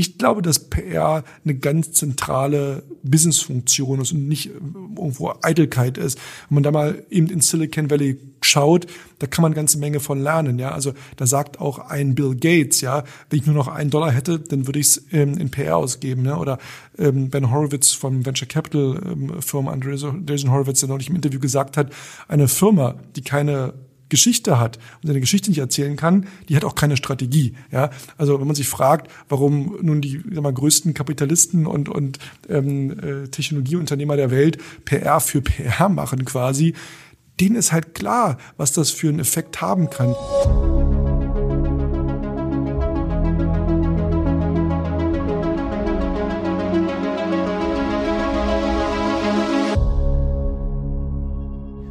Ich glaube, dass PR eine ganz zentrale Businessfunktion ist und nicht irgendwo Eitelkeit ist. Wenn man da mal eben in Silicon Valley schaut, da kann man eine ganze Menge von lernen. Ja, also da sagt auch ein Bill Gates, ja, wenn ich nur noch einen Dollar hätte, dann würde ich es ähm, in PR ausgeben. Ja? Oder ähm, Ben Horowitz vom Venture Capital ähm, Firma Andreessen Horowitz, der neulich im Interview gesagt hat, eine Firma, die keine Geschichte hat und seine Geschichte nicht erzählen kann, die hat auch keine Strategie. Ja, also wenn man sich fragt, warum nun die sag mal, größten Kapitalisten und und ähm, äh, Technologieunternehmer der Welt PR für PR machen quasi, denen ist halt klar, was das für einen Effekt haben kann.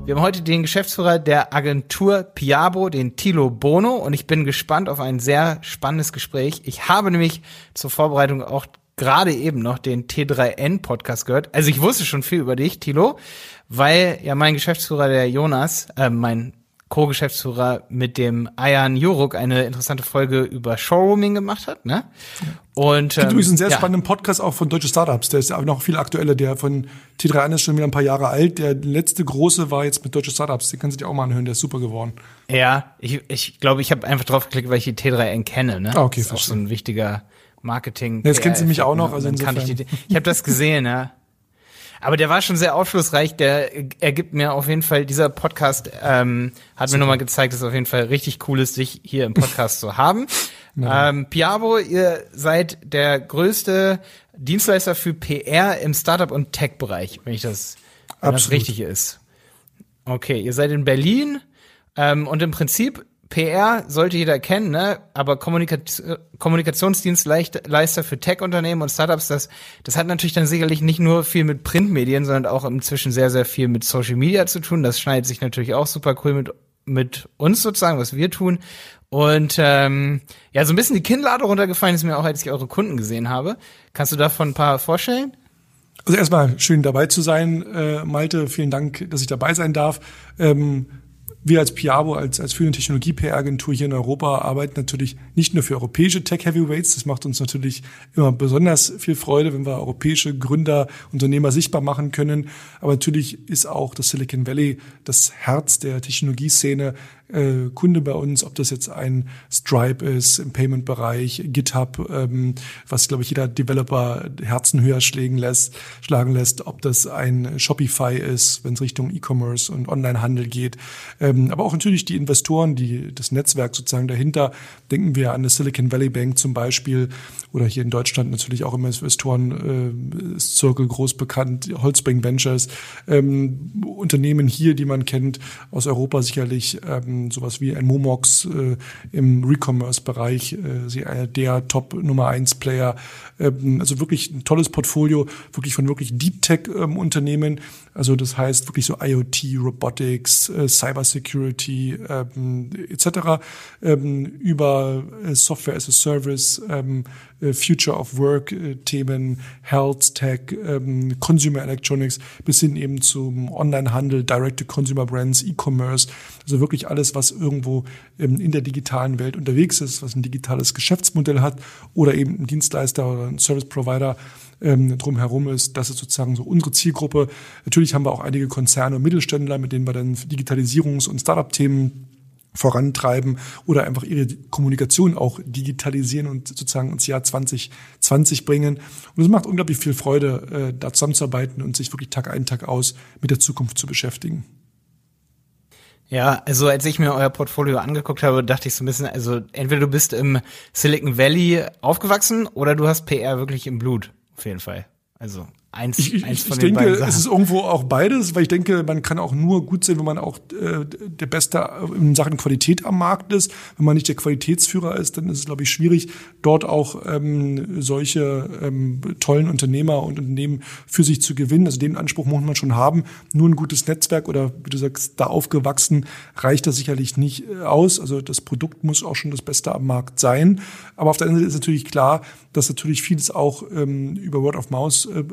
Wir haben heute den Geschäftsführer der Agentur Piabo, den Tilo Bono, und ich bin gespannt auf ein sehr spannendes Gespräch. Ich habe nämlich zur Vorbereitung auch gerade eben noch den T3N Podcast gehört. Also ich wusste schon viel über dich, Tilo, weil ja mein Geschäftsführer, der Jonas, äh, mein Co-Geschäftsführer mit dem Ayan Juruk eine interessante Folge über Showrooming gemacht hat, ne? Und ähm, übrigens einen sehr ja. spannenden Podcast auch von Deutsche Startups, der ist aber noch viel aktueller, der von T3N ist schon wieder ein paar Jahre alt. Der letzte große war jetzt mit Deutsche Startups, den kannst du dir auch mal anhören, der ist super geworden. Ja, ich ich, glaube, ich habe einfach drauf geklickt, weil ich die T3N kenne, ne? Ah, okay, das ist auch so ein wichtiger Marketing. Jetzt kennt sie mich auch noch, also insofern. Ich, die, ich habe das gesehen, ja. Aber der war schon sehr aufschlussreich. Der ergibt mir auf jeden Fall, dieser Podcast ähm, hat Super. mir nochmal gezeigt, dass es auf jeden Fall richtig cool ist, dich hier im Podcast zu haben. Ähm, Piavo, ihr seid der größte Dienstleister für PR im Startup- und Tech-Bereich, wenn ich das, wenn das richtig ist. Okay, ihr seid in Berlin ähm, und im Prinzip PR sollte jeder kennen, ne? aber Kommunikation, Kommunikationsdienstleister für Tech-Unternehmen und Startups, das, das hat natürlich dann sicherlich nicht nur viel mit Printmedien, sondern auch inzwischen sehr, sehr viel mit Social Media zu tun. Das schneidet sich natürlich auch super cool mit, mit uns sozusagen, was wir tun. Und ähm, ja, so ein bisschen die Kinnlade runtergefallen ist mir auch, als ich eure Kunden gesehen habe. Kannst du davon ein paar vorstellen? Also erstmal schön dabei zu sein, äh, Malte. Vielen Dank, dass ich dabei sein darf. Ähm, wir als Piabo, als, als führende Technologie-PR-Agentur hier in Europa arbeiten natürlich nicht nur für europäische Tech-Heavyweights. Das macht uns natürlich immer besonders viel Freude, wenn wir europäische Gründer, Unternehmer sichtbar machen können. Aber natürlich ist auch das Silicon Valley das Herz der Technologieszene äh, Kunde bei uns, ob das jetzt ein Stripe ist im Payment-Bereich, GitHub, ähm, was glaube ich jeder Developer Herzen höher schlagen lässt, schlagen lässt, ob das ein Shopify ist, wenn es Richtung E-Commerce und Onlinehandel geht, ähm, aber auch natürlich die Investoren, die das Netzwerk sozusagen dahinter. Denken wir an das Silicon Valley Bank zum Beispiel oder hier in Deutschland natürlich auch im Investoren äh, Circle groß bekannt, Holzbring Ventures, ähm, Unternehmen hier, die man kennt aus Europa sicherlich. Ähm, sowas wie ein Momox äh, im Recommerce-Bereich, äh, einer der Top Nummer 1 Player. Ähm, also wirklich ein tolles Portfolio, wirklich von wirklich Deep Tech ähm. Also das heißt wirklich so IoT, Robotics, äh, Cyber Security ähm, etc. Ähm, über äh, Software as a Service, ähm, äh, Future of Work äh, Themen, Health Tech, ähm, Consumer Electronics bis hin eben zum Onlinehandel, Direct-to-Consumer Brands, E-Commerce. Also wirklich alles, was irgendwo ähm, in der digitalen Welt unterwegs ist, was ein digitales Geschäftsmodell hat oder eben ein Dienstleister oder ein Service Provider ähm, drumherum ist. Das ist sozusagen so unsere Zielgruppe. Natürlich haben wir auch einige Konzerne und Mittelständler, mit denen wir dann Digitalisierungs- und Startup-Themen vorantreiben oder einfach ihre Kommunikation auch digitalisieren und sozusagen ins Jahr 2020 bringen. Und es macht unglaublich viel Freude, äh, da zusammenzuarbeiten und sich wirklich Tag ein, Tag aus mit der Zukunft zu beschäftigen. Ja, also als ich mir euer Portfolio angeguckt habe, dachte ich so ein bisschen, also entweder du bist im Silicon Valley aufgewachsen oder du hast PR wirklich im Blut, auf jeden Fall. Also eins, ich, eins von ich den denke, es ist irgendwo auch beides, weil ich denke, man kann auch nur gut sein, wenn man auch äh, der Beste in Sachen Qualität am Markt ist. Wenn man nicht der Qualitätsführer ist, dann ist es, glaube ich, schwierig, dort auch ähm, solche ähm, tollen Unternehmer und Unternehmen für sich zu gewinnen. Also den Anspruch muss man schon haben. Nur ein gutes Netzwerk oder wie du sagst, da aufgewachsen, reicht das sicherlich nicht äh, aus. Also das Produkt muss auch schon das Beste am Markt sein. Aber auf der anderen Seite ist natürlich klar, dass natürlich vieles auch ähm, über Word of Mouse äh,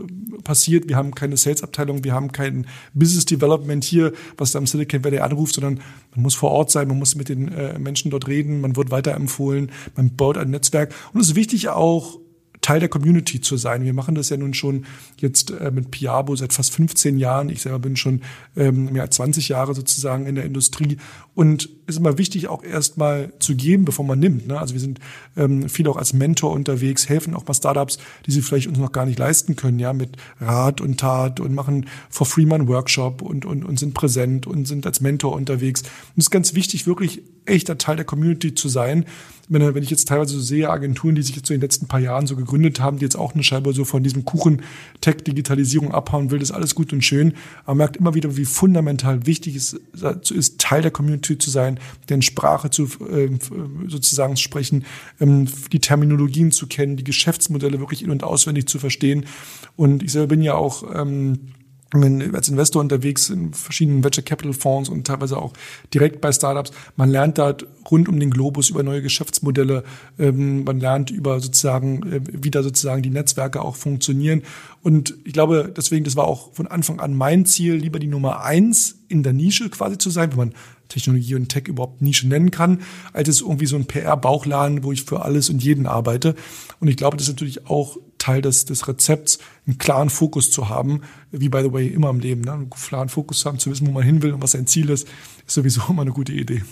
passiert. Wir haben keine Sales-Abteilung, wir haben kein Business Development hier, was da im Silicon Valley anruft, sondern man muss vor Ort sein, man muss mit den äh, Menschen dort reden, man wird weiterempfohlen, man baut ein Netzwerk. Und es ist wichtig auch, Teil der Community zu sein. Wir machen das ja nun schon jetzt äh, mit Piabo seit fast 15 Jahren. Ich selber bin schon ähm, mehr als 20 Jahre sozusagen in der Industrie und ist immer wichtig, auch erstmal zu geben, bevor man nimmt. Ne? Also wir sind ähm, viel auch als Mentor unterwegs, helfen auch mal Startups, die sie vielleicht uns noch gar nicht leisten können, ja, mit Rat und Tat und machen for free mal einen Workshop und, und, und sind präsent und sind als Mentor unterwegs. Und es ist ganz wichtig, wirklich echter Teil der Community zu sein. Wenn, wenn ich jetzt teilweise so sehe, Agenturen, die sich jetzt so in den letzten paar Jahren so gegründet haben, die jetzt auch eine Scheibe so von diesem Kuchen Tech-Digitalisierung abhauen will, das ist alles gut und schön. Aber man merkt immer wieder, wie fundamental wichtig es ist, Teil der Community zu sein, deren Sprache zu äh, sozusagen sprechen, ähm, die Terminologien zu kennen, die Geschäftsmodelle wirklich in- und auswendig zu verstehen. Und ich selber bin ja auch ähm, als Investor unterwegs in verschiedenen Venture Capital Fonds und teilweise auch direkt bei Startups. Man lernt da rund um den Globus über neue Geschäftsmodelle. Ähm, man lernt über sozusagen, äh, wie da sozusagen die Netzwerke auch funktionieren. Und ich glaube, deswegen, das war auch von Anfang an mein Ziel, lieber die Nummer eins in der Nische quasi zu sein, wenn man Technologie und Tech überhaupt Nische nennen kann, als es irgendwie so ein PR-Bauchladen, wo ich für alles und jeden arbeite. Und ich glaube, das ist natürlich auch Teil des, des Rezepts, einen klaren Fokus zu haben, wie by the way immer im Leben. Ne? Einen klaren Fokus zu haben, zu wissen, wo man hin will und was sein Ziel ist, ist sowieso immer eine gute Idee.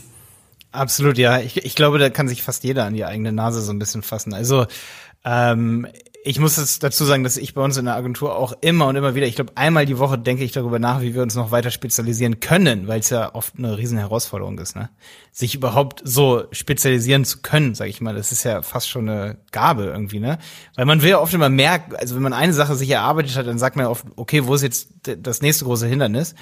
Absolut, ja. Ich, ich glaube, da kann sich fast jeder an die eigene Nase so ein bisschen fassen. Also ähm, ich muss jetzt dazu sagen, dass ich bei uns in der Agentur auch immer und immer wieder, ich glaube, einmal die Woche denke ich darüber nach, wie wir uns noch weiter spezialisieren können, weil es ja oft eine riesen Herausforderung ist, ne? Sich überhaupt so spezialisieren zu können, sage ich mal, das ist ja fast schon eine Gabe irgendwie, ne? Weil man will ja oft immer mehr, also wenn man eine Sache sich erarbeitet hat, dann sagt man ja oft, okay, wo ist jetzt das nächste große Hindernis?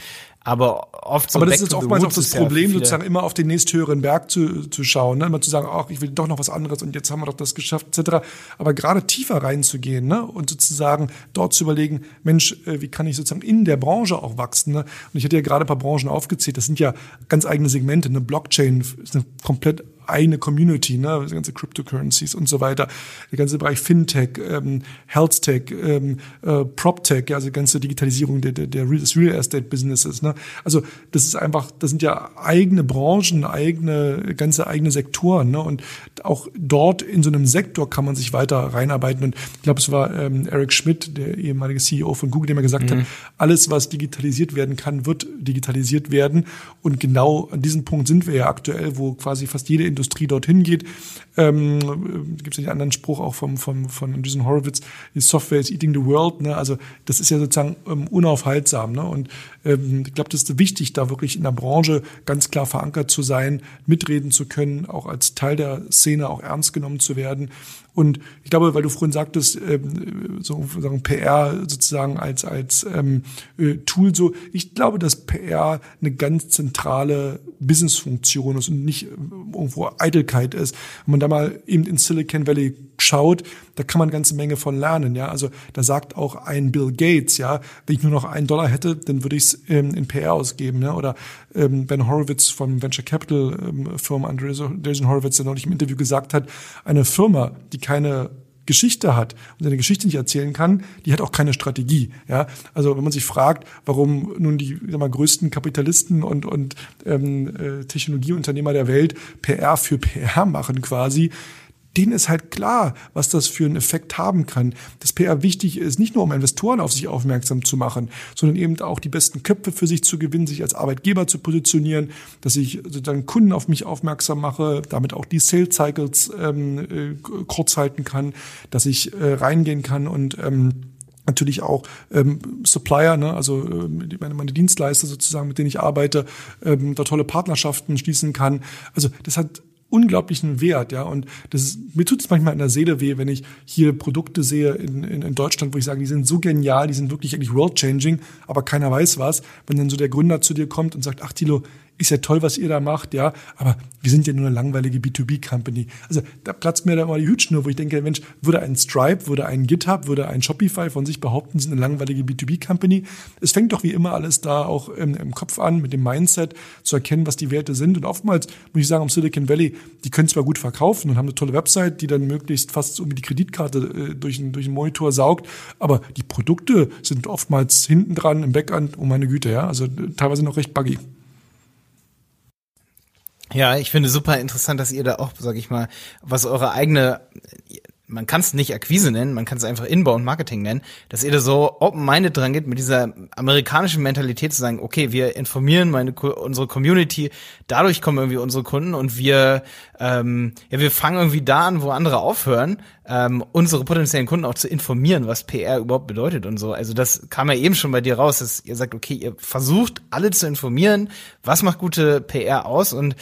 Aber oft so Aber das ist oftmals auch das Problem, sozusagen immer auf den nächsthöheren Berg zu, zu schauen, ne? immer zu sagen, ach, ich will doch noch was anderes und jetzt haben wir doch das geschafft, etc. Aber gerade tiefer reinzugehen ne? und sozusagen dort zu überlegen, Mensch, äh, wie kann ich sozusagen in der Branche auch wachsen? Ne? Und ich hatte ja gerade ein paar Branchen aufgezählt, das sind ja ganz eigene Segmente. Eine Blockchain ist eine komplett eine Community, ne, die ganze Cryptocurrencies und so weiter, der ganze Bereich Fintech, ähm, Health-Tech, ähm, äh, PropTech, ja, also die ganze Digitalisierung der, der, der des Real Estate Businesses. Ne? Also das ist einfach, das sind ja eigene Branchen, eigene, ganze eigene Sektoren. Ne? Und auch dort in so einem Sektor kann man sich weiter reinarbeiten. Und ich glaube, es war ähm, Eric Schmidt, der ehemalige CEO von Google, der mir gesagt mhm. hat, alles, was digitalisiert werden kann, wird digitalisiert werden. Und genau an diesem Punkt sind wir ja aktuell, wo quasi fast jede Industrie dorthin geht. Ähm, Gibt es ja den anderen Spruch auch vom, vom, von Jason Horowitz, die Software is eating the world. Ne? Also das ist ja sozusagen ähm, unaufhaltsam. Ne? Und ähm, ich glaube, das ist wichtig, da wirklich in der Branche ganz klar verankert zu sein, mitreden zu können, auch als Teil der Szene auch ernst genommen zu werden. Und ich glaube, weil du vorhin sagtest, ähm, so sozusagen PR sozusagen als als ähm, äh, Tool so, ich glaube, dass PR eine ganz zentrale Businessfunktion ist und nicht irgendwo Eitelkeit ist. Wenn man da mal eben in Silicon Valley schaut, da kann man eine ganze Menge von lernen. Ja, also da sagt auch ein Bill Gates, ja, wenn ich nur noch einen Dollar hätte, dann würde ich es ähm, in PR ausgeben. Ne? Oder ähm, Ben Horowitz vom Venture Capital ähm, Firma Andreessen Horowitz, der neulich im Interview gesagt hat, eine Firma, die keine Geschichte hat und seine Geschichte nicht erzählen kann, die hat auch keine Strategie. Ja, also wenn man sich fragt, warum nun die sag mal, größten Kapitalisten und und ähm, äh, Technologieunternehmer der Welt PR für PR machen quasi, denen ist halt klar, was das für einen Effekt haben kann. Dass PR wichtig ist, nicht nur um Investoren auf sich aufmerksam zu machen, sondern eben auch die besten Köpfe für sich zu gewinnen, sich als Arbeitgeber zu positionieren, dass ich sozusagen Kunden auf mich aufmerksam mache, damit auch die Sales Cycles ähm, äh, kurz halten kann, dass ich äh, reingehen kann und ähm, natürlich auch ähm, Supplier, ne, also ähm, meine, meine Dienstleister sozusagen, mit denen ich arbeite, ähm, da tolle Partnerschaften schließen kann. Also das hat unglaublichen Wert, ja. Und das ist, mir tut es manchmal in der Seele weh, wenn ich hier Produkte sehe in, in, in Deutschland, wo ich sage, die sind so genial, die sind wirklich eigentlich world-changing, aber keiner weiß was. Wenn dann so der Gründer zu dir kommt und sagt, ach Tilo, ist ja toll, was ihr da macht, ja, aber wir sind ja nur eine langweilige B2B-Company. Also da platzt mir da mal die Hütschnur, wo ich denke, Mensch, würde ein Stripe, würde ein GitHub, würde ein Shopify von sich behaupten, sie sind eine langweilige B2B-Company. Es fängt doch wie immer alles da auch im, im, Kopf an, mit dem Mindset zu erkennen, was die Werte sind. Und oftmals muss ich sagen, am Silicon Valley, die können zwar gut verkaufen und haben eine tolle Website, die dann möglichst fast irgendwie die Kreditkarte äh, durch, einen, durch einen Monitor saugt, aber die Produkte sind oftmals hinten dran im Backend, oh meine Güte, ja, also teilweise noch recht buggy. Ja, ich finde super interessant, dass ihr da auch, sag ich mal, was eure eigene man kann es nicht Akquise nennen, man kann es einfach Inbound Marketing nennen, dass ihr da so open-minded dran geht, mit dieser amerikanischen Mentalität zu sagen, okay, wir informieren meine unsere Community, dadurch kommen irgendwie unsere Kunden und wir ähm, ja, wir fangen irgendwie da an, wo andere aufhören, ähm, unsere potenziellen Kunden auch zu informieren, was PR überhaupt bedeutet und so. Also das kam ja eben schon bei dir raus, dass ihr sagt, okay, ihr versucht alle zu informieren, was macht gute PR aus und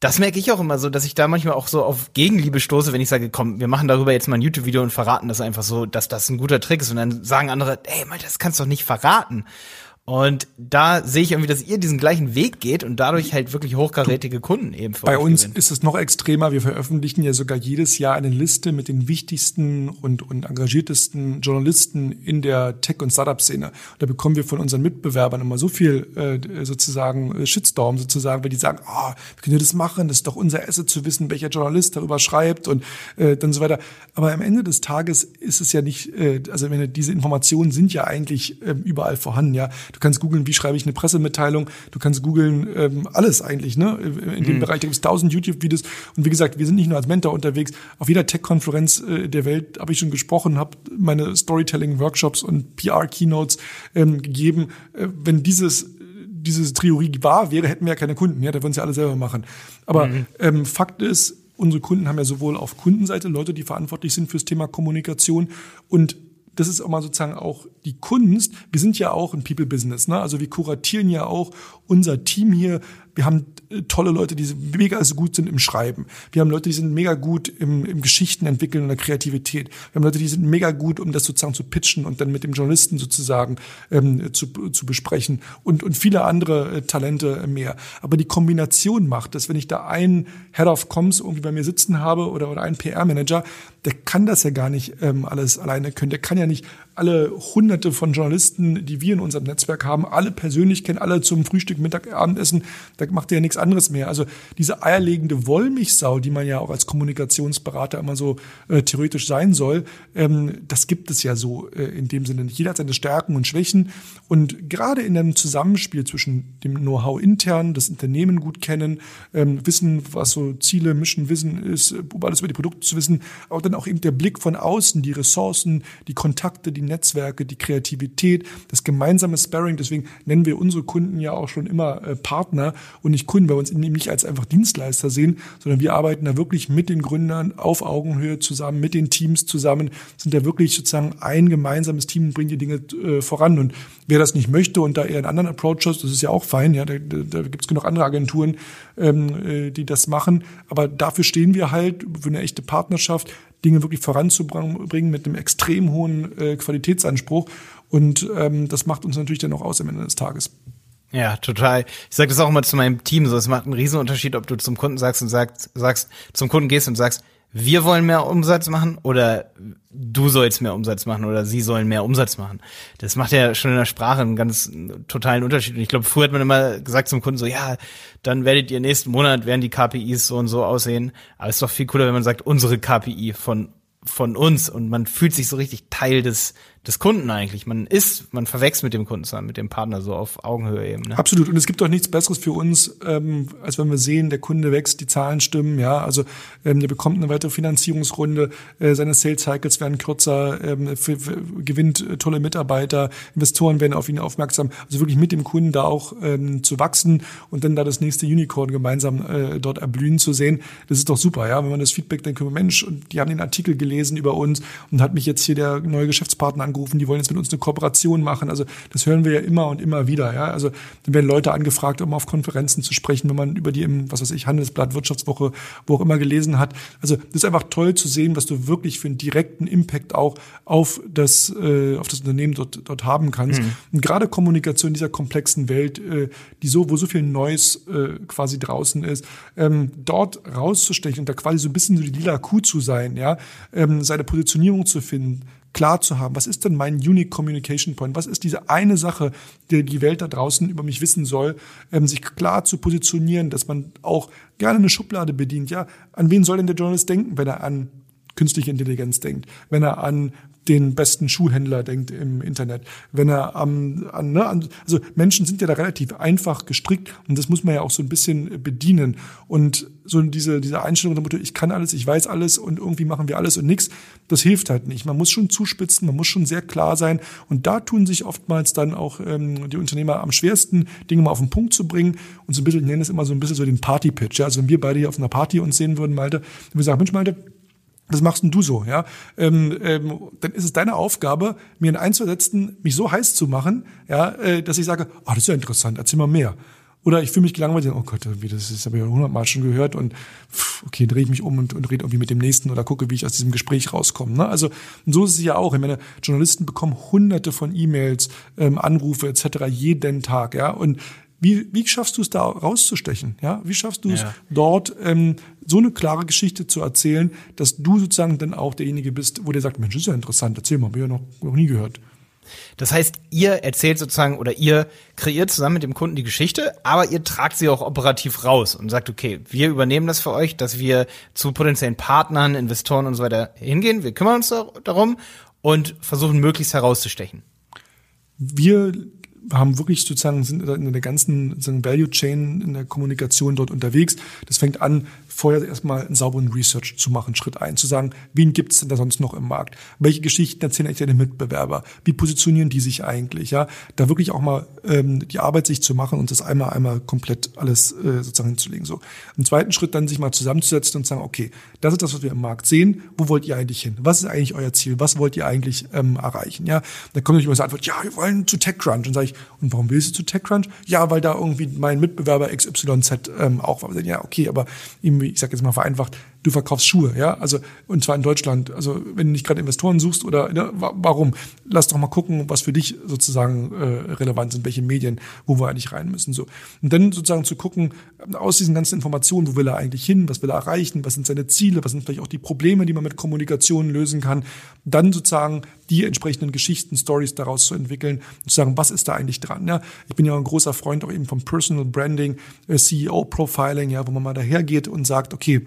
das merke ich auch immer so, dass ich da manchmal auch so auf Gegenliebe stoße, wenn ich sage, komm, wir machen darüber jetzt mal ein YouTube-Video und verraten das einfach so, dass das ein guter Trick ist. Und dann sagen andere, ey, Mann, das kannst du doch nicht verraten. Und da sehe ich irgendwie, dass ihr diesen gleichen Weg geht und dadurch halt wirklich hochkarätige Kunden eben für Bei uns gewinnt. ist es noch extremer. Wir veröffentlichen ja sogar jedes Jahr eine Liste mit den wichtigsten und, und engagiertesten Journalisten in der Tech- und Startup-Szene. Da bekommen wir von unseren Mitbewerbern immer so viel äh, sozusagen äh, Shitstorm sozusagen, weil die sagen, ah, oh, wir können das machen, das ist doch unser Asset zu wissen, welcher Journalist darüber schreibt und äh, dann so weiter. Aber am Ende des Tages ist es ja nicht, äh, also wenn diese Informationen sind ja eigentlich äh, überall vorhanden, ja. Du kannst googeln, wie schreibe ich eine Pressemitteilung. Du kannst googeln ähm, alles eigentlich, ne? In dem mhm. Bereich. Da gibt es tausend YouTube-Videos. Und wie gesagt, wir sind nicht nur als Mentor unterwegs. Auf jeder Tech-Konferenz äh, der Welt habe ich schon gesprochen, habe meine Storytelling-Workshops und PR-Keynotes ähm, gegeben. Äh, wenn dieses diese Theorie wahr wäre, hätten wir ja keine Kunden. Ja, da würden sie alle selber machen. Aber mhm. ähm, Fakt ist, unsere Kunden haben ja sowohl auf Kundenseite Leute, die verantwortlich sind fürs Thema Kommunikation und das ist auch mal sozusagen auch die Kunst. Wir sind ja auch ein People-Business, ne? Also wir kuratieren ja auch unser Team hier wir haben äh, tolle Leute, die mega gut sind im Schreiben. Wir haben Leute, die sind mega gut im, im Geschichten entwickeln und der Kreativität. Wir haben Leute, die sind mega gut, um das sozusagen zu pitchen und dann mit dem Journalisten sozusagen ähm, zu, zu besprechen und, und viele andere äh, Talente mehr. Aber die Kombination macht das, wenn ich da einen Head of Comms irgendwie bei mir sitzen habe oder, oder einen PR-Manager, der kann das ja gar nicht ähm, alles alleine können. Der kann ja nicht alle hunderte von Journalisten, die wir in unserem Netzwerk haben, alle persönlich kennen, alle zum Frühstück, Mittag, Abendessen. Da macht er ja nichts anderes mehr. Also diese eierlegende Wollmilchsau, die man ja auch als Kommunikationsberater immer so äh, theoretisch sein soll, ähm, das gibt es ja so äh, in dem Sinne nicht. Jeder hat seine Stärken und Schwächen. Und gerade in einem Zusammenspiel zwischen dem Know-how intern, das Unternehmen gut kennen, ähm, wissen, was so Ziele, Mission, Wissen ist, alles über die Produkte zu wissen, aber dann auch eben der Blick von außen, die Ressourcen, die Kontakte, die Netzwerke, die Kreativität, das gemeinsame Sparring. Deswegen nennen wir unsere Kunden ja auch schon immer äh, Partner und nicht Kunden, weil wir uns eben nicht als einfach Dienstleister sehen, sondern wir arbeiten da wirklich mit den Gründern auf Augenhöhe zusammen, mit den Teams zusammen, sind da wirklich sozusagen ein gemeinsames Team und bringen die Dinge äh, voran. Und wer das nicht möchte und da eher einen anderen Approach hat, das ist ja auch fein, ja, da, da, gibt es genug andere Agenturen, ähm, äh, die das machen. Aber dafür stehen wir halt für eine echte Partnerschaft, Dinge wirklich voranzubringen mit einem extrem hohen äh, Qualitätsanspruch. Und ähm, das macht uns natürlich dann auch aus am Ende des Tages. Ja, total. Ich sage das auch immer zu meinem Team so. Es macht einen Riesenunterschied, ob du zum Kunden sagst und sagst, sagst, zum Kunden gehst und sagst, wir wollen mehr Umsatz machen oder du sollst mehr Umsatz machen oder sie sollen mehr Umsatz machen. Das macht ja schon in der Sprache einen ganz totalen Unterschied. Und ich glaube, früher hat man immer gesagt zum Kunden so, ja, dann werdet ihr nächsten Monat, werden die KPIs so und so aussehen. Aber es ist doch viel cooler, wenn man sagt, unsere KPI von von uns und man fühlt sich so richtig Teil des des Kunden eigentlich. Man ist, man verwechselt mit dem Kunden zusammen, mit dem Partner so auf Augenhöhe eben. Ne? Absolut. Und es gibt doch nichts Besseres für uns, ähm, als wenn wir sehen, der Kunde wächst, die Zahlen stimmen, ja. Also ähm, der bekommt eine weitere Finanzierungsrunde, äh, seine Sales Cycles werden kürzer, ähm, für, für, gewinnt äh, tolle Mitarbeiter, Investoren werden auf ihn aufmerksam. Also wirklich mit dem Kunden da auch ähm, zu wachsen und dann da das nächste Unicorn gemeinsam äh, dort erblühen zu sehen, das ist doch super, ja. Wenn man das Feedback dann können, Mensch, und die haben den Artikel gelesen über uns und hat mich jetzt hier der neue Geschäftspartner angerufen die wollen jetzt mit uns eine Kooperation machen. Also das hören wir ja immer und immer wieder. Ja? Also dann werden Leute angefragt, um auf Konferenzen zu sprechen, wenn man über die im, was weiß ich, Handelsblatt, Wirtschaftswoche, wo auch immer gelesen hat. Also das ist einfach toll zu sehen, was du wirklich für einen direkten Impact auch auf das, äh, auf das Unternehmen dort, dort haben kannst. Mhm. Und gerade Kommunikation in dieser komplexen Welt, äh, die so, wo so viel Neues äh, quasi draußen ist, ähm, dort rauszustechen und da quasi so ein bisschen so die lila Kuh zu sein, ja, ähm, seine Positionierung zu finden, klar zu haben, was ist denn mein Unique Communication Point? Was ist diese eine Sache, die die Welt da draußen über mich wissen soll, ähm, sich klar zu positionieren, dass man auch gerne eine Schublade bedient. Ja, an wen soll denn der Journalist denken, wenn er an künstliche Intelligenz denkt, wenn er an den besten Schuhhändler denkt im Internet, wenn er am, an, ne, also Menschen sind ja da relativ einfach gestrickt und das muss man ja auch so ein bisschen bedienen und so diese, diese Einstellung der Motto, ich kann alles, ich weiß alles und irgendwie machen wir alles und nichts, das hilft halt nicht. Man muss schon zuspitzen, man muss schon sehr klar sein und da tun sich oftmals dann auch ähm, die Unternehmer am schwersten, Dinge mal auf den Punkt zu bringen und so ein bisschen, ich nenne es immer so ein bisschen so den Party-Pitch. Ja? Also wenn wir beide hier auf einer Party uns sehen würden, Malte, wir sagen, Mensch, Malte, das machst denn du so, ja? Ähm, ähm, dann ist es deine Aufgabe, mir in einzusetzen, mich so heiß zu machen, ja, äh, dass ich sage, oh, das ist ja interessant, erzähl mal mehr. Oder ich fühle mich gelangweilt, oh Gott, das ist habe ich ja hundertmal schon gehört und pff, okay, drehe ich mich um und, und rede irgendwie mit dem nächsten oder gucke, wie ich aus diesem Gespräch rauskomme. Ne? Also und so ist es ja auch. Ich meine, Journalisten bekommen hunderte von E-Mails, ähm, Anrufe etc. jeden Tag, ja. Und wie, wie schaffst du es da rauszustechen? Ja, wie schaffst du es ja. dort ähm, so eine klare Geschichte zu erzählen, dass du sozusagen dann auch derjenige bist, wo der sagt, Mensch, das ist ja interessant, erzähl mal, hab ich ja noch, noch nie gehört. Das heißt, ihr erzählt sozusagen oder ihr kreiert zusammen mit dem Kunden die Geschichte, aber ihr tragt sie auch operativ raus und sagt, okay, wir übernehmen das für euch, dass wir zu potenziellen Partnern, Investoren und so weiter hingehen. Wir kümmern uns darum und versuchen möglichst herauszustechen. Wir haben wirklich sozusagen sind in der ganzen Value Chain in der Kommunikation dort unterwegs. Das fängt an vorher erstmal einen sauberen Research zu machen, Schritt ein, zu sagen, wen gibt es denn da sonst noch im Markt? Welche Geschichten erzählen eigentlich deine Mitbewerber? Wie positionieren die sich eigentlich? Ja, da wirklich auch mal ähm, die Arbeit sich zu machen und das einmal einmal komplett alles äh, sozusagen hinzulegen. So. Im zweiten Schritt dann sich mal zusammenzusetzen und sagen, okay, das ist das, was wir im Markt sehen. Wo wollt ihr eigentlich hin? Was ist eigentlich euer Ziel? Was wollt ihr eigentlich ähm, erreichen? Ja, dann kommt natürlich immer so Antwort, ja, wir wollen zu TechCrunch. Und sage ich, und warum willst du zu TechCrunch? Ja, weil da irgendwie mein Mitbewerber XYZ ähm, auch war. Ja, okay, aber irgendwie ich sage jetzt mal vereinfacht, du verkaufst Schuhe, ja, also und zwar in Deutschland. Also wenn du nicht gerade Investoren suchst oder ne, warum? Lass doch mal gucken, was für dich sozusagen äh, relevant sind, welche Medien, wo wir eigentlich rein müssen. So und dann sozusagen zu gucken aus diesen ganzen Informationen, wo will er eigentlich hin, was will er erreichen, was sind seine Ziele, was sind vielleicht auch die Probleme, die man mit Kommunikation lösen kann. Dann sozusagen die entsprechenden Geschichten, Stories daraus zu entwickeln und zu sagen, was ist da eigentlich dran? Ja, ich bin ja ein großer Freund auch eben vom Personal Branding, äh, CEO Profiling, ja, wo man mal dahergeht und sagt, okay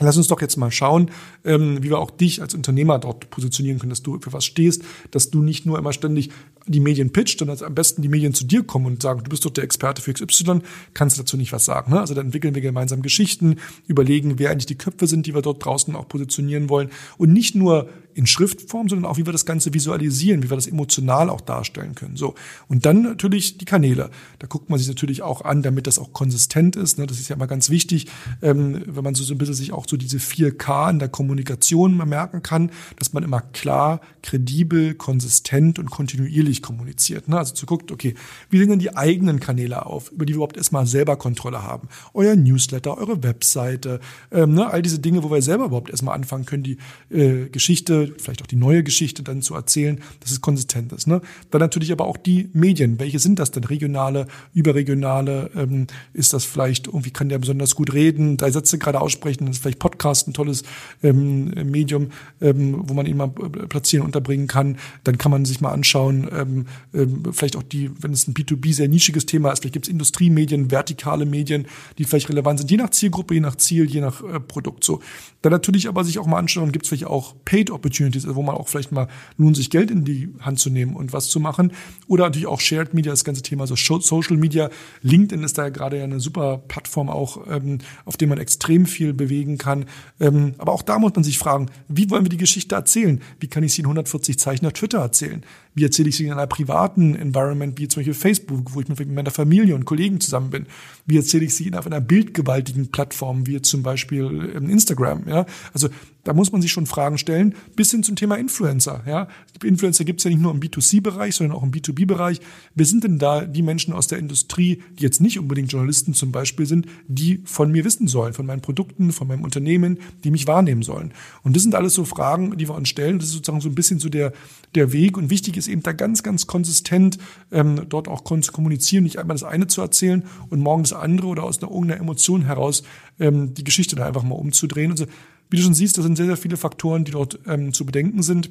Lass uns doch jetzt mal schauen, ähm, wie wir auch dich als Unternehmer dort positionieren können, dass du für was stehst, dass du nicht nur immer ständig die Medien pitcht, sondern dass am besten die Medien zu dir kommen und sagen, du bist doch der Experte für XY, kannst du dazu nicht was sagen. Ne? Also dann entwickeln wir gemeinsam Geschichten, überlegen, wer eigentlich die Köpfe sind, die wir dort draußen auch positionieren wollen und nicht nur in Schriftform, sondern auch, wie wir das Ganze visualisieren, wie wir das emotional auch darstellen können. So. Und dann natürlich die Kanäle. Da guckt man sich natürlich auch an, damit das auch konsistent ist. Ne? Das ist ja immer ganz wichtig, ähm, wenn man so, so ein bisschen sich auch so diese 4K in der Kommunikation merken kann, dass man immer klar, kredibel, konsistent und kontinuierlich kommuniziert. Ne? Also zu guckt, okay, wie sehen denn die eigenen Kanäle auf, über die wir überhaupt erstmal selber Kontrolle haben? Euer Newsletter, eure Webseite, ähm, ne? all diese Dinge, wo wir selber überhaupt erstmal anfangen können, die äh, Geschichte, vielleicht auch die neue Geschichte dann zu erzählen, dass es konsistent ist. Ne? Dann natürlich aber auch die Medien. Welche sind das denn? Regionale, überregionale? Ähm, ist das vielleicht, irgendwie kann der besonders gut reden, drei Sätze gerade aussprechen, das ist vielleicht Podcast ein tolles ähm, Medium, ähm, wo man ihn mal platzieren, unterbringen kann. Dann kann man sich mal anschauen, ähm, ähm, vielleicht auch die, wenn es ein B2B sehr nischiges Thema ist, vielleicht gibt es Industriemedien, vertikale Medien, die vielleicht relevant sind, je nach Zielgruppe, je nach Ziel, je nach äh, Produkt. So. Dann natürlich aber sich auch mal anschauen, gibt es vielleicht auch Paid Opportunities, also wo man auch vielleicht mal lohnt, sich Geld in die Hand zu nehmen und was zu machen. Oder natürlich auch Shared Media, das ganze Thema so Social Media. LinkedIn ist da ja gerade ja eine super Plattform auch, ähm, auf der man extrem viel bewegen kann. Ähm, aber auch da muss man sich fragen, wie wollen wir die Geschichte erzählen? Wie kann ich sie in 140 Zeichen auf Twitter erzählen? Wie erzähle ich sie in einer privaten Environment, wie zum Beispiel Facebook, wo ich mit meiner Familie und Kollegen zusammen bin? Wie erzähle ich sie auf einer bildgewaltigen Plattform, wie zum Beispiel ähm, Instagram? Ja? Also da muss man sich schon Fragen stellen, bis hin zum Thema Influencer. Ja? Influencer gibt es ja nicht nur im B2C-Bereich, sondern auch im B2B-Bereich. Wer sind denn da die Menschen aus der Industrie, die jetzt nicht unbedingt Journalisten zum Beispiel sind, die von mir wissen sollen, von meinen Produkten, von meinem Unternehmen, die mich wahrnehmen sollen? Und das sind alles so Fragen, die wir uns stellen. Das ist sozusagen so ein bisschen so der, der Weg. Und wichtig ist eben da ganz, ganz konsistent ähm, dort auch zu kommunizieren, nicht einmal das eine zu erzählen und morgen das andere oder aus einer irgendeiner Emotion heraus ähm, die Geschichte da einfach mal umzudrehen. Also wie du schon siehst, das sind sehr, sehr viele Faktoren, die dort ähm, zu bedenken sind.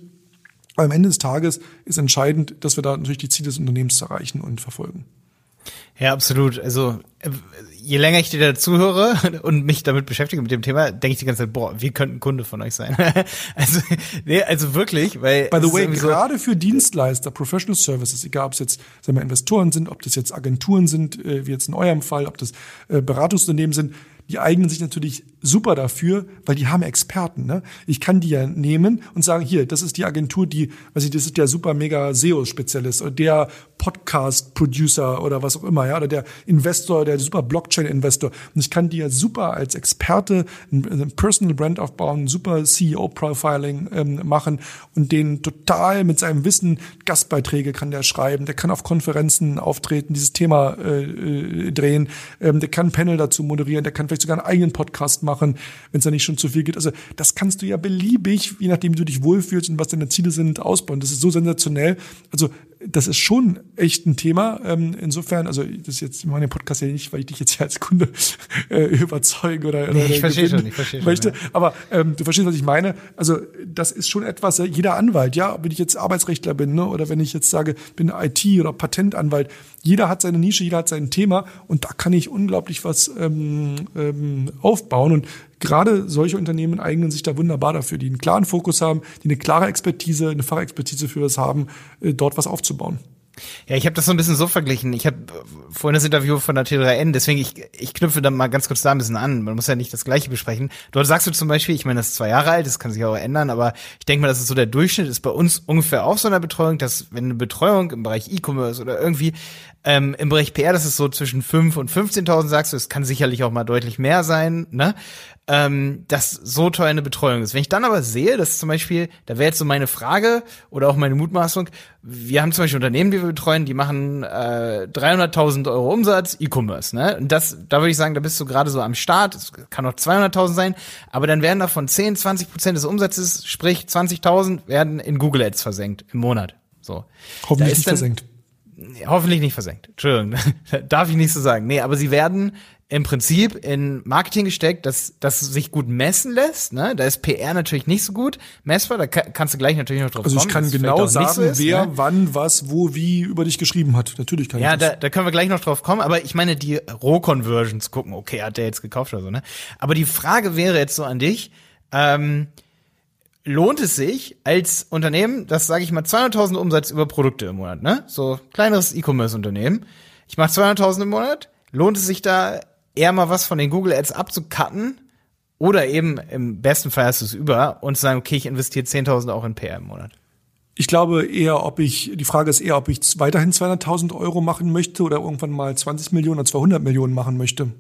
Aber am Ende des Tages ist entscheidend, dass wir da natürlich die Ziele des Unternehmens erreichen und verfolgen. Ja, absolut. Also äh, je länger ich dir dazu höre und mich damit beschäftige mit dem Thema, denke ich die ganze Zeit, boah, wir könnten Kunde von euch sein. also, nee, also wirklich, weil. By the way, gerade für Dienstleister, Professional Services, egal ob es jetzt sagen wir, Investoren sind, ob das jetzt Agenturen sind, äh, wie jetzt in eurem Fall, ob das äh, Beratungsunternehmen sind, die eignen sich natürlich super dafür, weil die haben Experten. Ne? Ich kann die ja nehmen und sagen, hier, das ist die Agentur, die, weiß ich, das ist der super mega SEO-Spezialist oder der Podcast-Producer oder was auch immer, ja, oder der Investor, der super Blockchain-Investor. Und ich kann die ja super als Experte ein, Personal Brand aufbauen, super CEO-Profiling ähm, machen und den total mit seinem Wissen Gastbeiträge kann der schreiben, der kann auf Konferenzen auftreten, dieses Thema äh, äh drehen, ähm, der kann Panel dazu moderieren, der kann vielleicht sogar einen eigenen Podcast machen, wenn es da nicht schon zu viel geht. Also das kannst du ja beliebig, je nachdem wie du dich wohlfühlst und was deine Ziele sind, ausbauen. Das ist so sensationell. Also das ist schon echt ein Thema. Ähm, insofern, also das ist jetzt, ich mache den Podcast ja nicht, weil ich dich jetzt hier als Kunde äh, überzeuge oder, nee, ich verstehe schon, ich verstehe schon. Möchte. Ja. Aber ähm, du verstehst, was ich meine. Also das ist schon etwas, jeder Anwalt, ja, wenn ich jetzt Arbeitsrechtler bin, ne, oder wenn ich jetzt sage, bin IT oder Patentanwalt, jeder hat seine Nische, jeder hat sein Thema und da kann ich unglaublich was ähm, ähm, aufbauen. Und gerade solche Unternehmen eignen sich da wunderbar dafür, die einen klaren Fokus haben, die eine klare Expertise, eine Fachexpertise für das haben, äh, dort was aufzubauen. Ja, ich habe das so ein bisschen so verglichen. Ich habe vorhin das Interview von der T3N, deswegen ich, ich knüpfe da mal ganz kurz da ein bisschen an. Man muss ja nicht das Gleiche besprechen. Dort sagst du zum Beispiel, ich meine, das ist zwei Jahre alt, das kann sich auch ändern, aber ich denke mal, das ist so der Durchschnitt, ist bei uns ungefähr auch so eine Betreuung, dass wenn eine Betreuung im Bereich E-Commerce oder irgendwie ähm, im Bereich PR, das ist so zwischen 5 und 15.000, sagst du, es kann sicherlich auch mal deutlich mehr sein, ne? Ähm, dass so teuer eine Betreuung ist. Wenn ich dann aber sehe, dass zum Beispiel, da wäre jetzt so meine Frage oder auch meine Mutmaßung, wir haben zum Beispiel Unternehmen, die wir betreuen, die machen äh, 300.000 Euro Umsatz, E-Commerce, ne? Und das, da würde ich sagen, da bist du gerade so am Start, es kann auch 200.000 sein, aber dann werden davon 10, 20 Prozent des Umsatzes, sprich 20.000, werden in Google Ads versenkt im Monat. So. Hoffentlich nicht dann, versenkt. Hoffentlich nicht versenkt. Entschuldigung, darf ich nicht so sagen. Nee, aber sie werden im Prinzip in Marketing gesteckt, dass das sich gut messen lässt. Ne? Da ist PR natürlich nicht so gut messbar. Da kannst du gleich natürlich noch drauf also kommen. Also ich kann genau sagen, so ist, wer, ne? wann, was, wo, wie über dich geschrieben hat. Natürlich kann ja, ich das. Ja, da, da können wir gleich noch drauf kommen. Aber ich meine, die Roh-Conversions gucken, okay, hat der jetzt gekauft oder so. Ne? Aber die Frage wäre jetzt so an dich, ähm, lohnt es sich als Unternehmen, das sage ich mal 200.000 Umsatz über Produkte im Monat, ne? So kleineres E-Commerce-Unternehmen. Ich mache 200.000 im Monat. Lohnt es sich da eher mal was von den Google Ads abzucutten oder eben im besten Fall hast du es über und zu sagen, okay, ich investiere 10.000 auch in PR im Monat? Ich glaube eher, ob ich, die Frage ist eher, ob ich weiterhin 200.000 Euro machen möchte oder irgendwann mal 20 Millionen oder 200 Millionen machen möchte.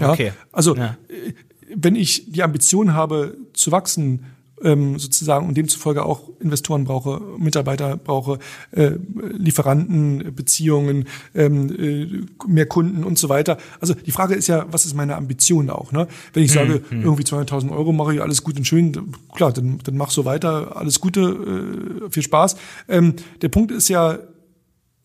Ja? Okay. Also, ja. Äh, wenn ich die Ambition habe, zu wachsen, ähm, sozusagen und demzufolge auch Investoren brauche, Mitarbeiter brauche, äh, Lieferanten, Beziehungen, ähm, äh, mehr Kunden und so weiter. Also die Frage ist ja, was ist meine Ambition auch? Ne? Wenn ich sage, mhm. irgendwie 200.000 Euro mache ich alles gut und schön, klar, dann, dann mach so weiter, alles Gute, äh, viel Spaß. Ähm, der Punkt ist ja,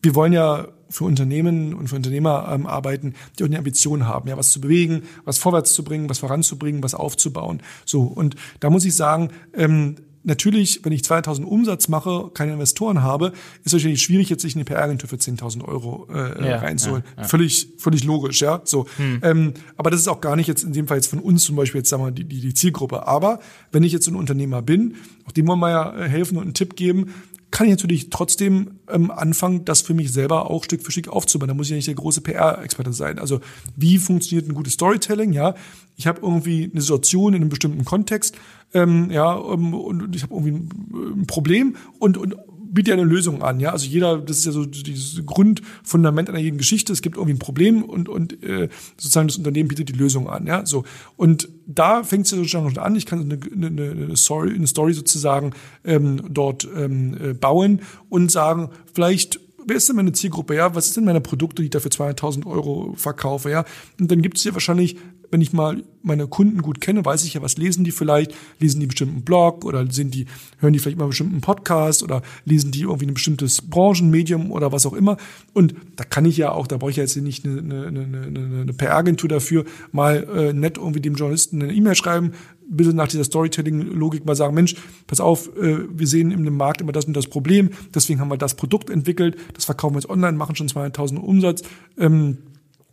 wir wollen ja für Unternehmen und für Unternehmer ähm, arbeiten, die auch eine Ambition haben, ja, was zu bewegen, was vorwärts zu bringen, was voranzubringen, was aufzubauen. So, und da muss ich sagen, ähm, natürlich, wenn ich 2000 Umsatz mache, keine Investoren habe, ist wahrscheinlich schwierig, jetzt sich eine PR-Agentur für 10.000 Euro äh, ja, reinzuholen. Ja, ja. Völlig, völlig logisch, ja. So, hm. ähm, aber das ist auch gar nicht jetzt in dem Fall jetzt von uns zum Beispiel jetzt sagen wir die, die, die Zielgruppe. Aber wenn ich jetzt ein Unternehmer bin, auch dem wollen wir ja äh, helfen und einen Tipp geben, kann ich natürlich trotzdem ähm, anfangen, das für mich selber auch Stück für Stück aufzubauen. Da muss ich ja nicht der große PR-Experte sein. Also wie funktioniert ein gutes Storytelling? Ja, ich habe irgendwie eine Situation in einem bestimmten Kontext, ähm, ja, um, und ich habe irgendwie ein, ein Problem und, und bietet ja eine Lösung an, ja. Also jeder, das ist ja so dieses Grundfundament einer jeden Geschichte. Es gibt irgendwie ein Problem und und äh, sozusagen das Unternehmen bietet die Lösung an, ja. So und da fängt es ja sozusagen schon an. Ich kann eine, eine, eine, Story, eine Story sozusagen ähm, dort ähm, äh, bauen und sagen, vielleicht wer ist denn meine Zielgruppe, ja, was ist denn meine Produkte, die ich dafür 200.000 Euro verkaufe, ja, und dann gibt es ja wahrscheinlich wenn ich mal meine Kunden gut kenne, weiß ich ja, was lesen die vielleicht? Lesen die bestimmten Blog oder sind die, hören die vielleicht mal einen bestimmten Podcast oder lesen die irgendwie ein bestimmtes Branchenmedium oder was auch immer. Und da kann ich ja auch, da brauche ich ja jetzt nicht eine, eine, eine, eine, PR-Agentur dafür, mal äh, nett irgendwie dem Journalisten eine E-Mail schreiben, bitte nach dieser Storytelling-Logik mal sagen, Mensch, pass auf, äh, wir sehen im Markt immer das und das Problem, deswegen haben wir das Produkt entwickelt, das verkaufen wir jetzt online, machen schon 200.000 Umsatz. Ähm,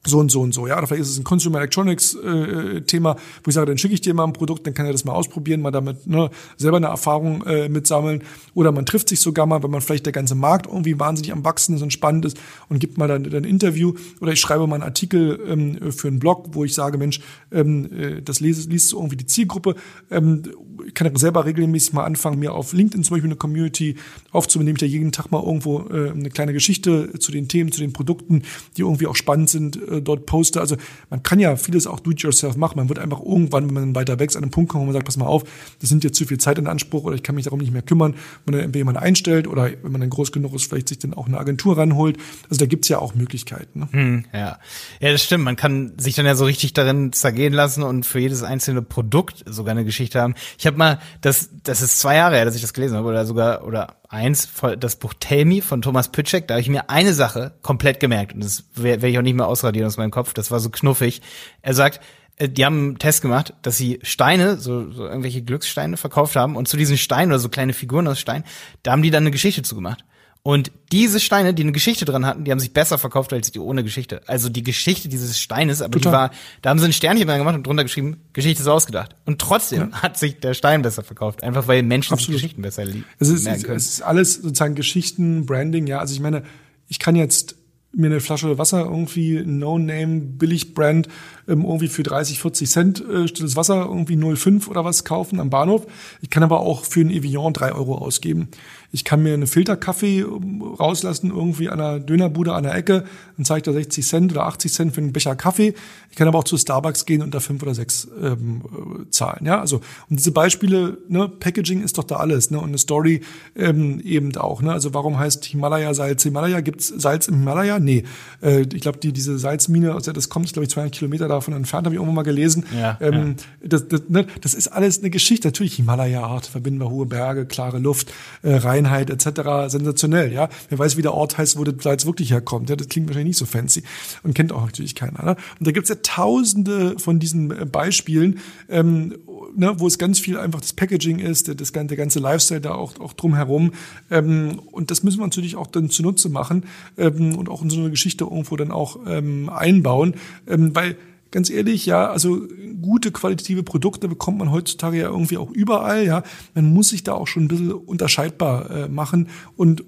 so und so und so. Ja, oder vielleicht ist es ein Consumer Electronics äh, Thema, wo ich sage, dann schicke ich dir mal ein Produkt, dann kann er das mal ausprobieren, mal damit ne, selber eine Erfahrung äh, mitsammeln. Oder man trifft sich sogar mal, wenn man vielleicht der ganze Markt irgendwie wahnsinnig am wachsen ist und spannend ist und gibt mal dann, dann ein Interview. Oder ich schreibe mal einen Artikel ähm, für einen Blog, wo ich sage, Mensch, ähm, äh, das liest, liest so irgendwie die Zielgruppe. Ähm, ich kann selber regelmäßig mal anfangen, mir auf LinkedIn zum Beispiel eine Community aufzunehmen, indem ich da jeden Tag mal irgendwo äh, eine kleine Geschichte zu den Themen, zu den Produkten, die irgendwie auch spannend sind, äh, dort poste. Also man kann ja vieles auch do-it-yourself machen. Man wird einfach irgendwann, wenn man weiter wächst, an einen Punkt kommen, wo man sagt, pass mal auf, das nimmt jetzt zu viel Zeit in Anspruch oder ich kann mich darum nicht mehr kümmern. Man dann entweder einstellt oder wenn man dann groß genug ist, vielleicht sich dann auch eine Agentur ranholt. Also da gibt's ja auch Möglichkeiten. Ne? Hm, ja. ja, das stimmt. Man kann sich dann ja so richtig darin zergehen lassen und für jedes einzelne Produkt sogar eine Geschichte haben. Ich habe mal, das, das ist zwei Jahre her, dass ich das gelesen habe oder sogar oder eins, das Buch Tell Me von Thomas Pitschek, da habe ich mir eine Sache komplett gemerkt und das werde ich auch nicht mehr ausradieren aus meinem Kopf, das war so knuffig. Er sagt, äh, die haben einen Test gemacht, dass sie Steine, so, so irgendwelche Glückssteine verkauft haben und zu diesen Steinen oder so kleine Figuren aus Stein, da haben die dann eine Geschichte zugemacht. Und diese Steine, die eine Geschichte dran hatten, die haben sich besser verkauft als die ohne Geschichte. Also die Geschichte dieses Steines, aber Total. die war, da haben sie ein Sternchen dran gemacht und drunter geschrieben, Geschichte ist ausgedacht. Und trotzdem ja. hat sich der Stein besser verkauft, einfach weil Menschen Absolut. sich Geschichten besser lieben. Es ist, es ist alles sozusagen Geschichten, Branding, ja. Also ich meine, ich kann jetzt mir eine Flasche Wasser irgendwie No-Name Billig-Brand ähm, irgendwie für 30, 40 Cent äh, stilles Wasser irgendwie 0,5 oder was kaufen am Bahnhof. Ich kann aber auch für ein Evian drei Euro ausgeben. Ich kann mir eine Filterkaffee ähm, rauslassen, irgendwie an einer Dönerbude an der Ecke, dann zahle ich da 60 Cent oder 80 Cent für einen Becher Kaffee. Ich kann aber auch zu Starbucks gehen und da fünf oder sechs ähm, äh, zahlen. Ja, also und diese Beispiele, ne, Packaging ist doch da alles, ne, und eine Story ähm, eben auch. Ne, also warum heißt Himalaya Salz Himalaya? Gibt's Salz im Himalaya? Nee, äh, ich glaube die diese Salzmine, aus der das kommt, ist glaube ich 200 Kilometer davon entfernt, habe ich irgendwo mal gelesen. Ja, ähm, ja. Das, das, ne, das ist alles eine Geschichte. Natürlich Himalaya-Art, verbinden wir hohe Berge, klare Luft, äh, rein Reinheit etc. sensationell, ja. Wer weiß, wie der Ort heißt, wo das Salz wirklich herkommt. Ja, das klingt wahrscheinlich nicht so fancy und kennt auch natürlich keiner. Ne? Und da gibt's ja tausende von diesen äh, Beispielen, ähm, ne, wo es ganz viel einfach das Packaging ist, das, der ganze Lifestyle da auch, auch drumherum. Ähm, und das müssen wir natürlich auch dann zunutze machen ähm, und auch in so eine Geschichte irgendwo dann auch ähm, einbauen, ähm, weil ganz ehrlich, ja, also gute qualitative Produkte bekommt man heutzutage ja irgendwie auch überall, ja. Man muss sich da auch schon ein bisschen unterscheidbar äh, machen und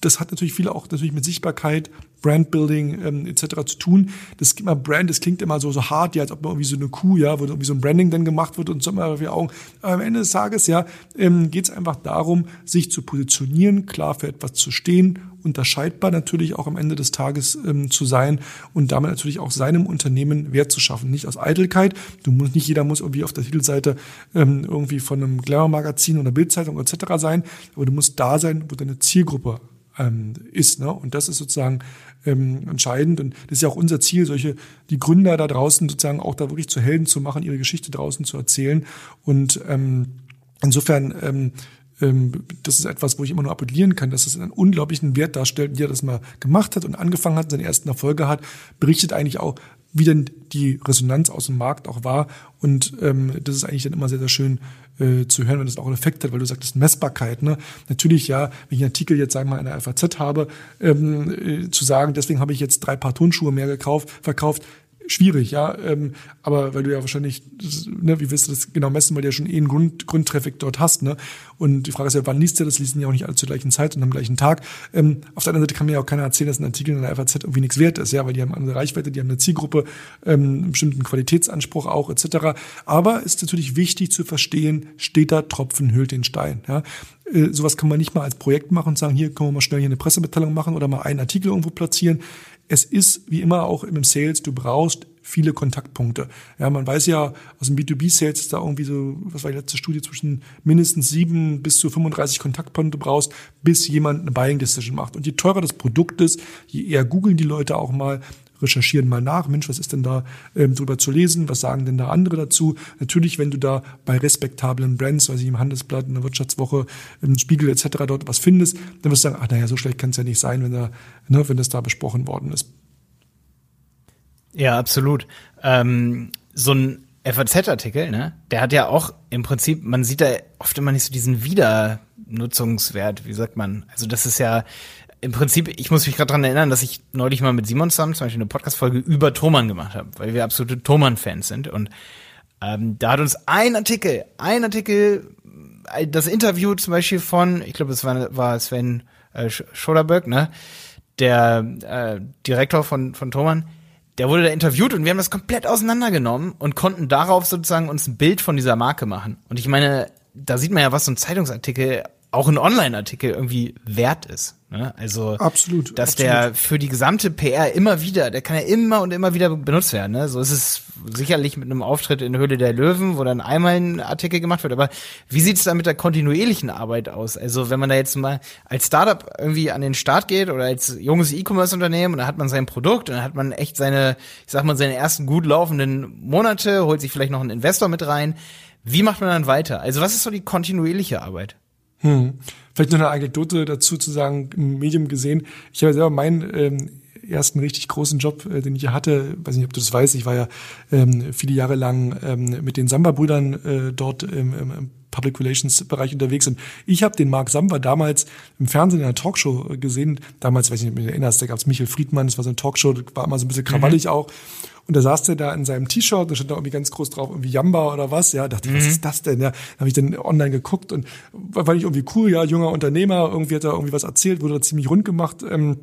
das hat natürlich viele auch natürlich mit Sichtbarkeit, Brandbuilding ähm, etc. zu tun. Das immer Brand, das klingt immer so so hart, ja, als ob man irgendwie so eine Kuh, ja, wo irgendwie so ein Branding dann gemacht wird und so immer für Augen. Aber am Ende des Tages ja ähm, geht es einfach darum, sich zu positionieren, klar für etwas zu stehen, unterscheidbar natürlich auch am Ende des Tages ähm, zu sein und damit natürlich auch seinem Unternehmen Wert zu schaffen. Nicht aus Eitelkeit. Du musst nicht jeder muss irgendwie auf der Titelseite ähm, irgendwie von einem Glamour-Magazin oder Bildzeitung etc. sein, aber du musst da sein, wo deine Zielgruppe ähm, ist. Ne? Und das ist sozusagen ähm, entscheidend. Und das ist ja auch unser Ziel, solche, die Gründer da draußen sozusagen auch da wirklich zu Helden zu machen, ihre Geschichte draußen zu erzählen. Und ähm, insofern, ähm, das ist etwas, wo ich immer nur appellieren kann, dass es einen unglaublichen Wert darstellt, wie er das mal gemacht hat und angefangen hat, seine ersten Erfolge hat, berichtet eigentlich auch, wie denn die Resonanz aus dem Markt auch war. Und ähm, das ist eigentlich dann immer sehr, sehr schön äh, zu hören, wenn das auch einen Effekt hat, weil du sagtest Messbarkeit. Ne? Natürlich, ja, wenn ich einen Artikel jetzt, sagen wir mal, in der FAZ habe, ähm, äh, zu sagen, deswegen habe ich jetzt drei Paar Turnschuhe mehr gekauft, verkauft, schwierig, ja. Ähm, aber weil du ja wahrscheinlich, ne, wie willst du das genau messen, weil du ja schon eh einen Grund, Grundtraffic dort hast, ne? Und die Frage ist ja, wann liest du das? Lesen ja auch nicht alle zur gleichen Zeit und am gleichen Tag. Ähm, auf der anderen Seite kann mir ja auch keiner erzählen, dass ein Artikel in der FAZ irgendwie nichts wert ist, ja, weil die haben eine Reichweite, die haben eine Zielgruppe, ähm, einen bestimmten Qualitätsanspruch auch, etc. Aber ist natürlich wichtig zu verstehen, steht da Tropfen hüllt den Stein, ja. Äh, sowas kann man nicht mal als Projekt machen und sagen, hier können wir mal schnell hier eine Pressemitteilung machen oder mal einen Artikel irgendwo platzieren es ist wie immer auch im Sales, du brauchst viele Kontaktpunkte. Ja, man weiß ja aus dem B2B-Sales ist da irgendwie so, was war die letzte Studie, zwischen mindestens sieben bis zu 35 Kontaktpunkte brauchst, bis jemand eine Buying Decision macht. Und je teurer das Produkt ist, je eher googeln die Leute auch mal, recherchieren mal nach, Mensch, was ist denn da ähm, drüber zu lesen, was sagen denn da andere dazu? Natürlich, wenn du da bei respektablen Brands, weiß ich im Handelsblatt, in der Wirtschaftswoche, im Spiegel etc. dort was findest, dann wirst du sagen, ach naja, so schlecht kann es ja nicht sein, wenn da, ne, wenn das da besprochen worden ist. Ja, absolut. Ähm, so ein FAZ-Artikel, ne, der hat ja auch im Prinzip, man sieht da oft immer nicht so diesen Wiedernutzungswert, wie sagt man? Also das ist ja im Prinzip, ich muss mich gerade dran erinnern, dass ich neulich mal mit Simon zusammen zum Beispiel eine Podcast-Folge über Thomann gemacht habe, weil wir absolute Thomann-Fans sind. Und ähm, da hat uns ein Artikel, ein Artikel, äh, das Interview zum Beispiel von, ich glaube, es war, war Sven äh, Schoderberg, ne? Der äh, Direktor von, von Thomann, der wurde da interviewt und wir haben das komplett auseinandergenommen und konnten darauf sozusagen uns ein Bild von dieser Marke machen. Und ich meine, da sieht man ja, was so ein Zeitungsartikel auch ein Online-Artikel irgendwie wert ist. Ne? Also absolut, dass absolut. der für die gesamte PR immer wieder, der kann ja immer und immer wieder benutzt werden. Ne? So ist es sicherlich mit einem Auftritt in Höhle der Löwen, wo dann einmal ein Artikel gemacht wird. Aber wie sieht es da mit der kontinuierlichen Arbeit aus? Also wenn man da jetzt mal als Startup irgendwie an den Start geht oder als junges E-Commerce-Unternehmen und da hat man sein Produkt und dann hat man echt seine, ich sag mal, seine ersten gut laufenden Monate, holt sich vielleicht noch einen Investor mit rein. Wie macht man dann weiter? Also was ist so die kontinuierliche Arbeit? Hm. Vielleicht noch eine Anekdote dazu zu sagen, im Medium gesehen. Ich habe selber meinen ähm, ersten richtig großen Job, äh, den ich hatte, weiß nicht, ob du das weißt, ich war ja ähm, viele Jahre lang ähm, mit den Samba-Brüdern äh, dort im, im Public Relations Bereich unterwegs und ich habe den Mark Samba damals im Fernsehen in einer Talkshow gesehen. Damals, weiß ich nicht, ob du dich erinnerst, da gab es Michael Friedmann, das war so eine Talkshow, war immer so ein bisschen krawallig mhm. auch. Und da saß der da in seinem T-Shirt, da stand da irgendwie ganz groß drauf, irgendwie Jamba oder was, ja, dachte ich, was mhm. ist das denn? Ja, habe ich dann online geguckt und war ich irgendwie cool, ja, junger Unternehmer, irgendwie hat er irgendwie was erzählt, wurde da ziemlich rund gemacht. Ähm,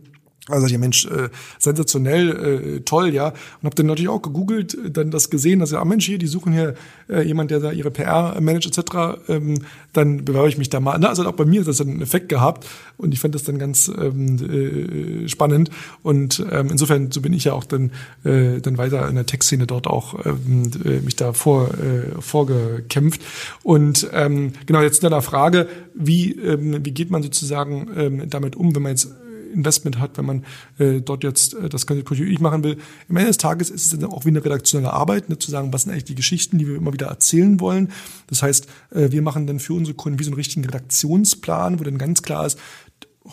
also ja Mensch, äh, sensationell, äh, toll, ja. Und habe dann natürlich auch gegoogelt, äh, dann das gesehen, dass ja, ah Mensch, hier, die suchen hier äh, jemand, der da ihre PR managt etc. Ähm, dann bewerbe ich mich da mal. Na, also auch bei mir hat das dann einen Effekt gehabt und ich fand das dann ganz ähm, äh, spannend. Und ähm, insofern, so bin ich ja auch dann, äh, dann weiter in der Tech-Szene dort auch ähm, äh, mich da vor, äh, vorgekämpft. Und ähm, genau, jetzt zu deiner Frage, wie, ähm, wie geht man sozusagen ähm, damit um, wenn man jetzt Investment hat, wenn man äh, dort jetzt äh, das Ganze kontinuierlich machen will. Am Ende des Tages ist es dann auch wie eine redaktionelle Arbeit, ne, zu sagen, was sind eigentlich die Geschichten, die wir immer wieder erzählen wollen. Das heißt, äh, wir machen dann für unsere Kunden wie so einen richtigen Redaktionsplan, wo dann ganz klar ist,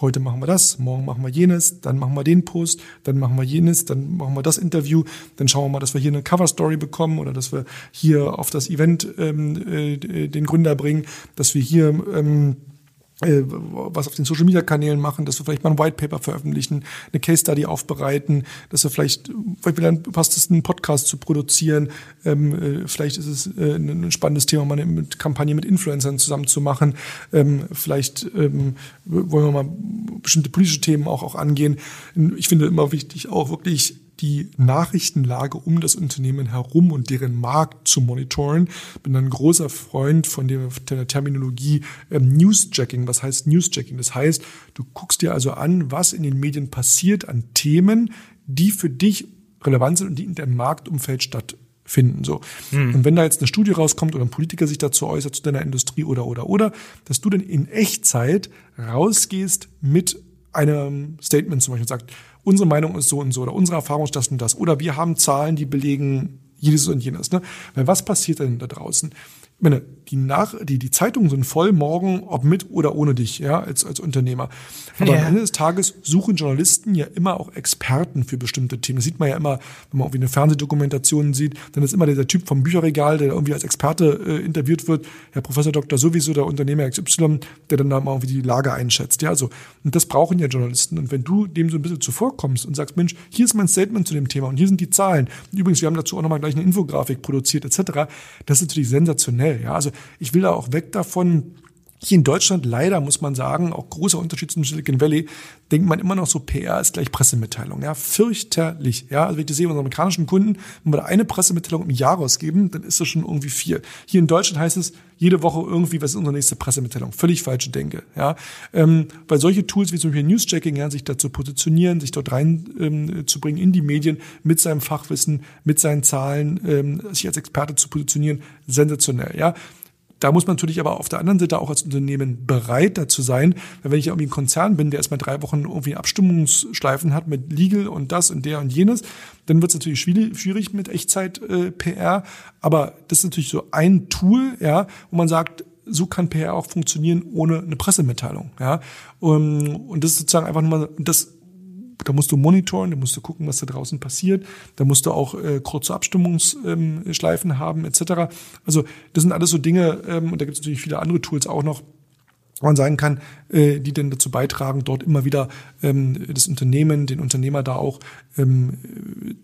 heute machen wir das, morgen machen wir jenes, dann machen wir den Post, dann machen wir jenes, dann machen wir das Interview, dann schauen wir mal, dass wir hier eine Cover Story bekommen oder dass wir hier auf das Event ähm, äh, den Gründer bringen, dass wir hier ähm, äh, was auf den Social Media Kanälen machen, dass wir vielleicht mal ein White Paper veröffentlichen, eine Case Study aufbereiten, dass wir vielleicht, vielleicht dann passt es, einen Podcast zu produzieren, ähm, äh, vielleicht ist es äh, ein spannendes Thema, mal eine Kampagne mit Influencern zusammen zu machen, ähm, vielleicht ähm, wollen wir mal bestimmte politische Themen auch, auch angehen. Ich finde immer wichtig, auch wirklich die Nachrichtenlage um das Unternehmen herum und deren Markt zu monitoren. Bin ein großer Freund von der, Terminologie ähm, Newsjacking. Was heißt Newsjacking? Das heißt, du guckst dir also an, was in den Medien passiert an Themen, die für dich relevant sind und die in deinem Marktumfeld stattfinden. So. Hm. Und wenn da jetzt eine Studie rauskommt oder ein Politiker sich dazu äußert zu deiner Industrie oder oder oder, dass du dann in Echtzeit rausgehst mit einem Statement zum Beispiel und sagst, unsere Meinung ist so und so oder unsere Erfahrung ist das und das oder wir haben Zahlen, die belegen jedes und jenes. Ne? Weil was passiert denn da draußen? Meine, die, Nach die, die Zeitungen sind voll morgen, ob mit oder ohne dich, ja, als, als Unternehmer. Aber ja. am Ende des Tages suchen Journalisten ja immer auch Experten für bestimmte Themen. Das sieht man ja immer, wenn man irgendwie eine Fernsehdokumentation sieht, dann ist immer dieser Typ vom Bücherregal, der irgendwie als Experte äh, interviewt wird, Herr Professor Doktor sowieso, der Unternehmer XY, der dann da mal irgendwie die Lage einschätzt. Ja, also, und das brauchen ja Journalisten. Und wenn du dem so ein bisschen zuvorkommst und sagst, Mensch, hier ist mein Statement zu dem Thema und hier sind die Zahlen. Und übrigens, wir haben dazu auch nochmal gleich eine Infografik produziert, etc. Das ist natürlich sensationell. Ja, also ich will da auch weg davon, Hier in Deutschland leider muss man sagen, auch großer Unterschied zum Silicon Valley, denkt man immer noch so, PR ist gleich Pressemitteilung. Ja, fürchterlich. Ja, also wenn ich das sehe, unsere amerikanischen Kunden, wenn wir da eine Pressemitteilung im Jahr rausgeben, dann ist das schon irgendwie vier. Hier in Deutschland heißt es jede Woche irgendwie, was ist unsere nächste Pressemitteilung? Völlig falsche Denke. Ja, ähm, weil solche Tools wie zum Beispiel Newschecking, ja, sich dazu positionieren, sich dort rein ähm, zu bringen in die Medien mit seinem Fachwissen, mit seinen Zahlen, ähm, sich als Experte zu positionieren, sensationell. Ja, da muss man natürlich aber auf der anderen Seite auch als Unternehmen bereit dazu sein, weil wenn ich irgendwie ein Konzern bin, der erstmal drei Wochen irgendwie Abstimmungsschleifen hat mit Legal und das und der und jenes, dann wird es natürlich schwierig mit Echtzeit-PR. Äh, aber das ist natürlich so ein Tool, ja, wo man sagt, so kann PR auch funktionieren ohne eine Pressemitteilung. Ja, und das ist sozusagen einfach nur das da musst du monitoren, da musst du gucken, was da draußen passiert, da musst du auch äh, kurze Abstimmungsschleifen ähm, haben etc. Also das sind alles so Dinge, ähm, und da gibt es natürlich viele andere Tools auch noch, man sagen kann, äh, die denn dazu beitragen, dort immer wieder ähm, das Unternehmen, den Unternehmer da auch ähm,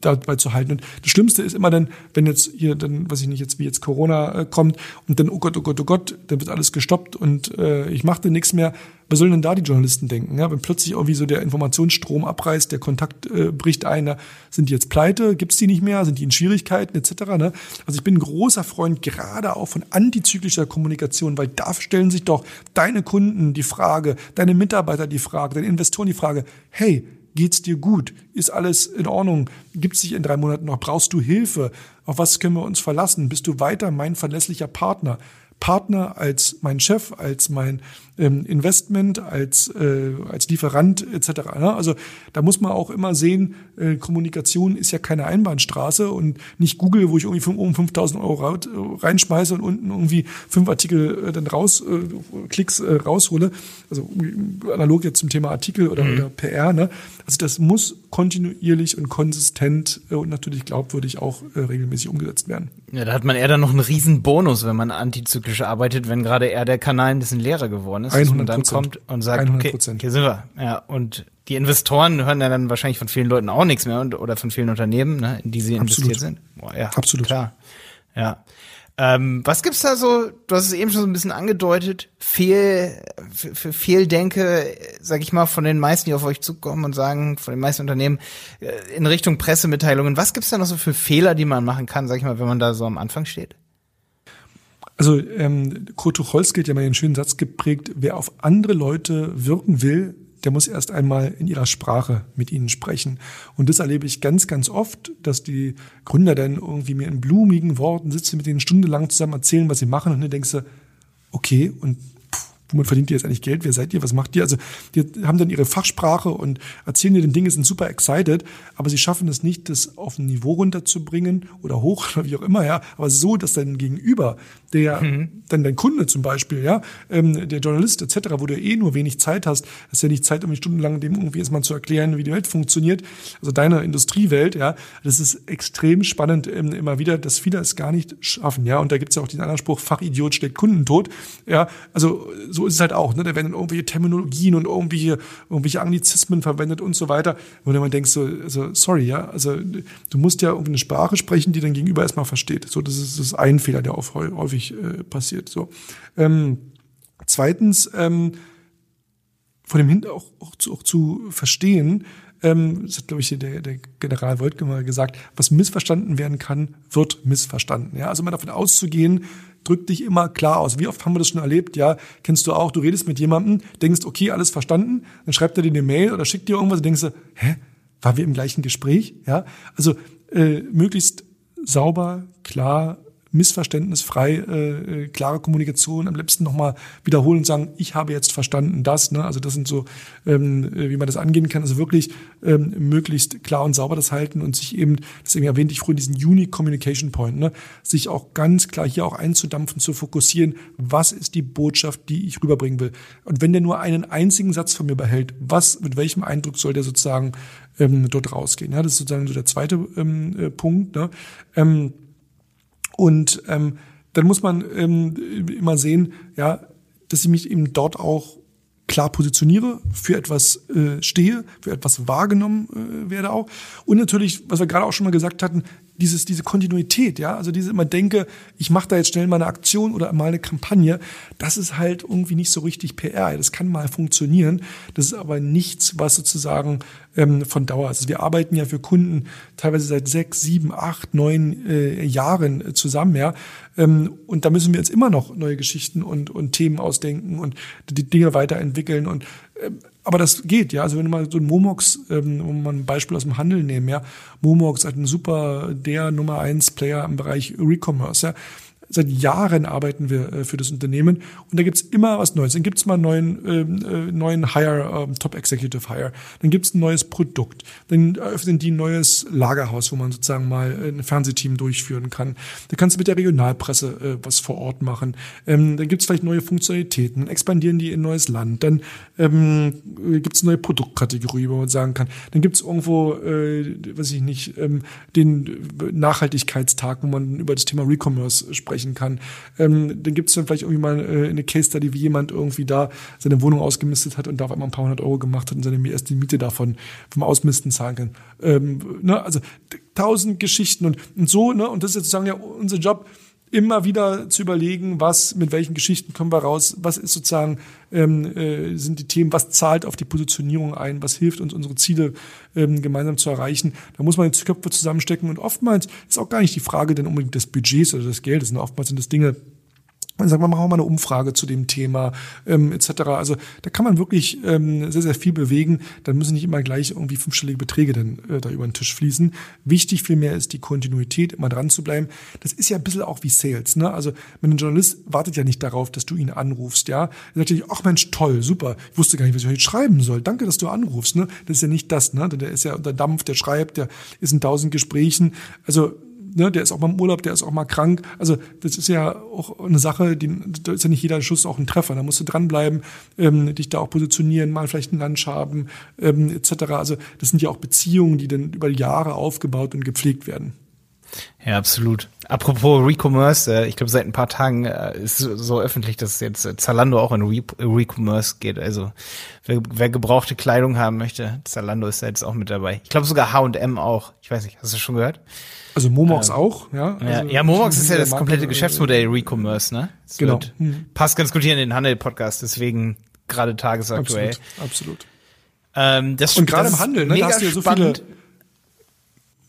dabei zu halten. Und das Schlimmste ist immer dann, wenn jetzt hier dann, was ich nicht jetzt wie jetzt Corona äh, kommt und dann oh Gott, oh Gott, oh Gott, dann wird alles gestoppt und äh, ich mache dann nichts mehr. Was sollen denn da die Journalisten denken? Ja, wenn plötzlich irgendwie so der Informationsstrom abreißt, der Kontakt äh, bricht ein, sind die jetzt pleite, gibt's die nicht mehr, sind die in Schwierigkeiten etc. Ne? Also ich bin ein großer Freund gerade auch von antizyklischer Kommunikation, weil da stellen sich doch deine Kunden die Frage, deine Mitarbeiter die Frage, deine Investoren die Frage, hey, Geht's dir gut? Ist alles in Ordnung? Gibt's dich in drei Monaten noch? Brauchst du Hilfe? Auf was können wir uns verlassen? Bist du weiter mein verlässlicher Partner? Partner als mein Chef, als mein ähm, Investment, als, äh, als Lieferant etc. Ne? Also da muss man auch immer sehen, äh, Kommunikation ist ja keine Einbahnstraße und nicht Google, wo ich irgendwie fünf, oben 5000 Euro reinschmeiße und unten irgendwie fünf Artikel äh, dann raus, äh, Klicks äh, raushole. Also analog jetzt zum Thema Artikel oder, mhm. oder PR. Ne? Also das muss kontinuierlich und konsistent äh, und natürlich glaubwürdig auch äh, regelmäßig umgesetzt werden. Ja, da hat man eher dann noch einen riesen Bonus, wenn man antizyklisch arbeitet, wenn gerade eher der Kanal ein bisschen leerer geworden ist. 100 dann kommt und sagt, 100%. okay, hier sind wir. Ja, und die Investoren hören ja dann wahrscheinlich von vielen Leuten auch nichts mehr und, oder von vielen Unternehmen, ne, in die sie Absolut. investiert sind. Boah, ja, Absolut. Klar. Ja. Ähm, was gibt's da so? Du hast es eben schon so ein bisschen angedeutet. Fehl, für Fehldenke, sag ich mal, von den meisten, die auf euch zukommen und sagen, von den meisten Unternehmen äh, in Richtung Pressemitteilungen. Was gibt's da noch so für Fehler, die man machen kann, sag ich mal, wenn man da so am Anfang steht? Also ähm, Kurt Tucholsky hat ja mal einen schönen Satz geprägt, wer auf andere Leute wirken will, der muss erst einmal in ihrer Sprache mit ihnen sprechen. Und das erlebe ich ganz, ganz oft, dass die Gründer dann irgendwie mir in blumigen Worten sitzen, mit denen stundenlang zusammen erzählen, was sie machen und dann denkst du, okay, und womit verdient ihr jetzt eigentlich Geld? Wer seid ihr? Was macht ihr? Also die haben dann ihre Fachsprache und erzählen dir den Dinge, sind super excited, aber sie schaffen es nicht, das auf ein Niveau runterzubringen oder hoch oder wie auch immer, ja, aber so, dass dein Gegenüber, der mhm. dann dein Kunde zum Beispiel, ja, ähm, der Journalist etc., wo du eh nur wenig Zeit hast, hast ja nicht Zeit, irgendwie stundenlang dem irgendwie erstmal zu erklären, wie die Welt funktioniert, also deine Industriewelt, ja, das ist extrem spannend ähm, immer wieder, dass viele es gar nicht schaffen, ja, und da gibt es ja auch den anderen Spruch, Fachidiot schlägt Kunden tot, ja, also so ist es halt auch, ne? Da werden irgendwelche Terminologien und irgendwelche, irgendwelche Anglizismen verwendet und so weiter. Und man denkt so, also, sorry, ja, also du musst ja irgendwie eine Sprache sprechen, die dein Gegenüber erstmal versteht. So, das ist, das ist ein Fehler, der auch häufig äh, passiert. So. Ähm, zweitens, ähm, von dem Hintergrund auch, auch, zu, auch zu verstehen, ähm, das hat, glaube ich, der, der General Woltke mal gesagt, was missverstanden werden kann, wird missverstanden. Ja? Also mal davon auszugehen, drück dich immer klar aus. Wie oft haben wir das schon erlebt? Ja, kennst du auch, du redest mit jemandem, denkst, okay, alles verstanden, dann schreibt er dir eine Mail oder schickt dir irgendwas und denkst du, hä, waren wir im gleichen Gespräch? Ja, also äh, möglichst sauber, klar, missverständnisfrei, äh, äh, klare Kommunikation, am liebsten nochmal wiederholen und sagen, ich habe jetzt verstanden das. Ne? Also das sind so, ähm, äh, wie man das angehen kann. Also wirklich ähm, möglichst klar und sauber das halten und sich eben, deswegen erwähnte ich früher diesen Unique Communication Point, ne? sich auch ganz klar hier auch einzudampfen, zu fokussieren, was ist die Botschaft, die ich rüberbringen will. Und wenn der nur einen einzigen Satz von mir behält, was, mit welchem Eindruck soll der sozusagen ähm, dort rausgehen? Ja, das ist sozusagen so der zweite ähm, äh, Punkt. Ne? Ähm, und ähm, dann muss man ähm, immer sehen, ja, dass ich mich eben dort auch klar positioniere, für etwas äh, stehe, für etwas wahrgenommen äh, werde auch. Und natürlich, was wir gerade auch schon mal gesagt hatten, dieses, diese Kontinuität, ja, also diese immer denke, ich mache da jetzt schnell mal eine Aktion oder mal eine Kampagne, das ist halt irgendwie nicht so richtig PR. Das kann mal funktionieren, das ist aber nichts, was sozusagen ähm, von Dauer ist. Also wir arbeiten ja für Kunden teilweise seit sechs, sieben, acht, neun äh, Jahren äh, zusammen, ja, ähm, und da müssen wir jetzt immer noch neue Geschichten und, und Themen ausdenken und die Dinge weiterentwickeln und ähm, aber das geht, ja. Also wenn du mal so ein Momox, ähm, um mal ein Beispiel aus dem Handel nehmen, ja. Momox hat ein super, der Nummer eins Player im Bereich Recommerce, ja. Seit Jahren arbeiten wir äh, für das Unternehmen und da gibt's immer was Neues. Dann gibt's mal einen neuen, ähm, äh, neuen Hire, äh, Top Executive Hire. Dann gibt's ein neues Produkt. Dann eröffnen die ein neues Lagerhaus, wo man sozusagen mal ein Fernsehteam durchführen kann. Da kannst du mit der Regionalpresse äh, was vor Ort machen. Ähm, dann gibt's vielleicht neue Funktionalitäten. Dann expandieren die in ein neues Land. Dann ähm, gibt's eine neue Produktkategorie, wo man sagen kann. Dann gibt's irgendwo, äh, weiß ich nicht, ähm, den Nachhaltigkeitstag, wo man über das Thema Recommerce sprechen ansprechen kann. Ähm, dann gibt es dann vielleicht irgendwie mal äh, eine Case Study, wie jemand irgendwie da seine Wohnung ausgemistet hat und da auf einmal ein paar hundert Euro gemacht hat und seine erste Miete davon vom Ausmisten zahlen kann. Ähm, ne, also tausend Geschichten und, und so, ne, und das ist jetzt sozusagen ja unser Job, immer wieder zu überlegen, was, mit welchen Geschichten kommen wir raus, was ist sozusagen, ähm, äh, sind die Themen, was zahlt auf die Positionierung ein, was hilft uns, unsere Ziele ähm, gemeinsam zu erreichen. Da muss man jetzt Köpfe zusammenstecken und oftmals ist auch gar nicht die Frage denn unbedingt des Budgets oder des Geldes, sondern oftmals sind das Dinge, und sagen wir, machen wir mal eine Umfrage zu dem Thema ähm, etc. Also da kann man wirklich ähm, sehr, sehr viel bewegen. Dann müssen nicht immer gleich irgendwie fünfstellige Beträge dann äh, da über den Tisch fließen. Wichtig vielmehr ist die Kontinuität, immer dran zu bleiben. Das ist ja ein bisschen auch wie Sales. Ne? Also ein Journalist wartet ja nicht darauf, dass du ihn anrufst. Ja, er sagt ja, ach Mensch, toll, super. Ich wusste gar nicht, was ich heute schreiben soll. Danke, dass du anrufst. Ne? Das ist ja nicht das. Ne? Der ist ja unter Dampf, der schreibt, der ist in tausend Gesprächen. Also ne, der ist auch mal im Urlaub, der ist auch mal krank. Also das ist ja auch eine Sache, die, da ist ja nicht jeder Schuss auch ein Treffer. Da musst du dranbleiben, ähm, dich da auch positionieren, mal vielleicht ein Lunch haben, ähm, etc. Also das sind ja auch Beziehungen, die dann über Jahre aufgebaut und gepflegt werden. Ja, absolut. Apropos Recommerce, äh, ich glaube seit ein paar Tagen äh, ist so öffentlich, dass jetzt äh, Zalando auch in Recommerce geht. Also wer, wer gebrauchte Kleidung haben möchte, Zalando ist da jetzt auch mit dabei. Ich glaube sogar H&M auch. Ich weiß nicht, hast du schon gehört? Also Momox ähm, auch, ja. Also ja, Momox ist ja das komplette Geschäftsmodell Recommerce, ne? Das genau. Hm. Passt ganz gut hier in den Handel-Podcast, deswegen gerade tagesaktuell. Absolut. absolut. Ähm, das, Und gerade im Handel, ne, da hast du ja so spannend. viele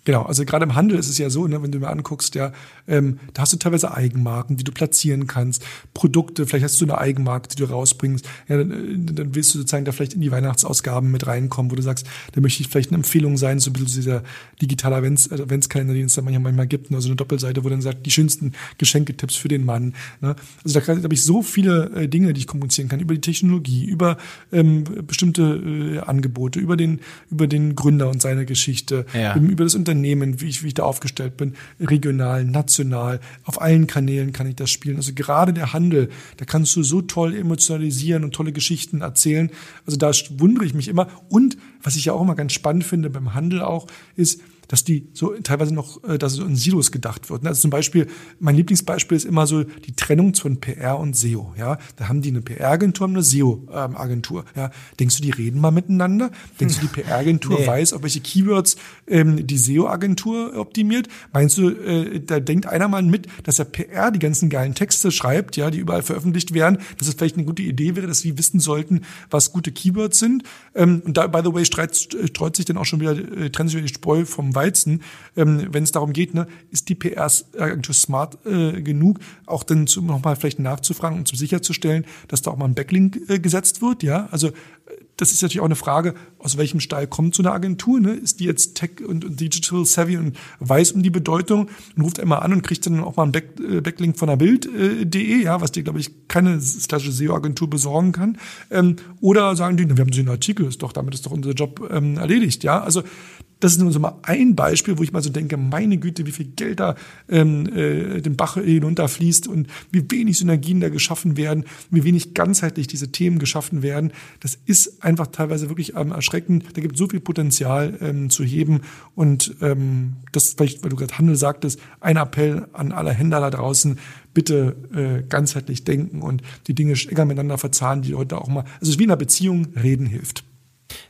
Genau, also gerade im Handel ist es ja so, ne, wenn du mir anguckst, ja, ähm, da hast du teilweise Eigenmarken, die du platzieren kannst, Produkte, vielleicht hast du eine Eigenmarke, die du rausbringst, ja, dann, äh, dann willst du sozusagen da vielleicht in die Weihnachtsausgaben mit reinkommen, wo du sagst, da möchte ich vielleicht eine Empfehlung sein, so ein bisschen dieser digitale Advents, Adventskalender, den es da manchmal, manchmal gibt, ne, also eine Doppelseite, wo dann sagt, die schönsten Geschenketipps für den Mann. Ne? Also da, da habe ich so viele äh, Dinge, die ich kommunizieren kann, über die Technologie, über ähm, bestimmte äh, Angebote, über den, über den Gründer und seine Geschichte, ja. über das Unternehmen Unternehmen, wie ich, wie ich da aufgestellt bin, regional, national, auf allen Kanälen kann ich das spielen. Also gerade der Handel, da kannst du so toll emotionalisieren und tolle Geschichten erzählen. Also da wundere ich mich immer. Und was ich ja auch immer ganz spannend finde beim Handel auch, ist, dass die so teilweise noch, äh, dass so in Silos gedacht wird. Also zum Beispiel, mein Lieblingsbeispiel ist immer so die Trennung zwischen PR und SEO. Ja, da haben die eine PR-Agentur und eine SEO-Agentur. Ja, denkst du, die reden mal miteinander? Denkst du, die PR-Agentur nee. weiß, auf welche Keywords ähm, die SEO-Agentur optimiert? Meinst du, äh, da denkt einer mal mit, dass der PR die ganzen geilen Texte schreibt, ja, die überall veröffentlicht werden, dass es vielleicht eine gute Idee wäre, dass sie wissen sollten, was gute Keywords sind? Ähm, und da, by the way, streut, streut sich dann auch schon wieder, äh, trennt sich wieder die Spreu vom Weizen, ähm, wenn es darum geht, ne, ist die PR-Agentur smart äh, genug, auch dann nochmal vielleicht nachzufragen und um sicherzustellen, dass da auch mal ein Backlink äh, gesetzt wird, ja, also das ist natürlich auch eine Frage, aus welchem Stall kommt so eine Agentur? Ne? Ist die jetzt Tech und, Digital Savvy und weiß um die Bedeutung und ruft einmal an und kriegt dann auch mal einen Back, äh, Backlink von der Bild.de, äh, ja, was dir, glaube ich, keine klassische SEO-Agentur besorgen kann. Ähm, oder sagen die, wir haben so einen Artikel, ist doch, damit ist doch unser Job ähm, erledigt, ja. Also das ist nur so mal ein Beispiel, wo ich mal so denke, meine Güte, wie viel Geld da ähm, äh, den Bach hinunterfließt und wie wenig Synergien da geschaffen werden, wie wenig ganzheitlich diese Themen geschaffen werden. Das ist einfach teilweise wirklich ähm, erschreckend. Da gibt es so viel Potenzial ähm, zu heben und ähm, das vielleicht, weil du gerade Handel sagtest, ein Appell an alle Händler da draußen, bitte äh, ganzheitlich denken und die Dinge enger miteinander verzahnen, die Leute auch mal, also es ist wie in einer Beziehung, reden hilft.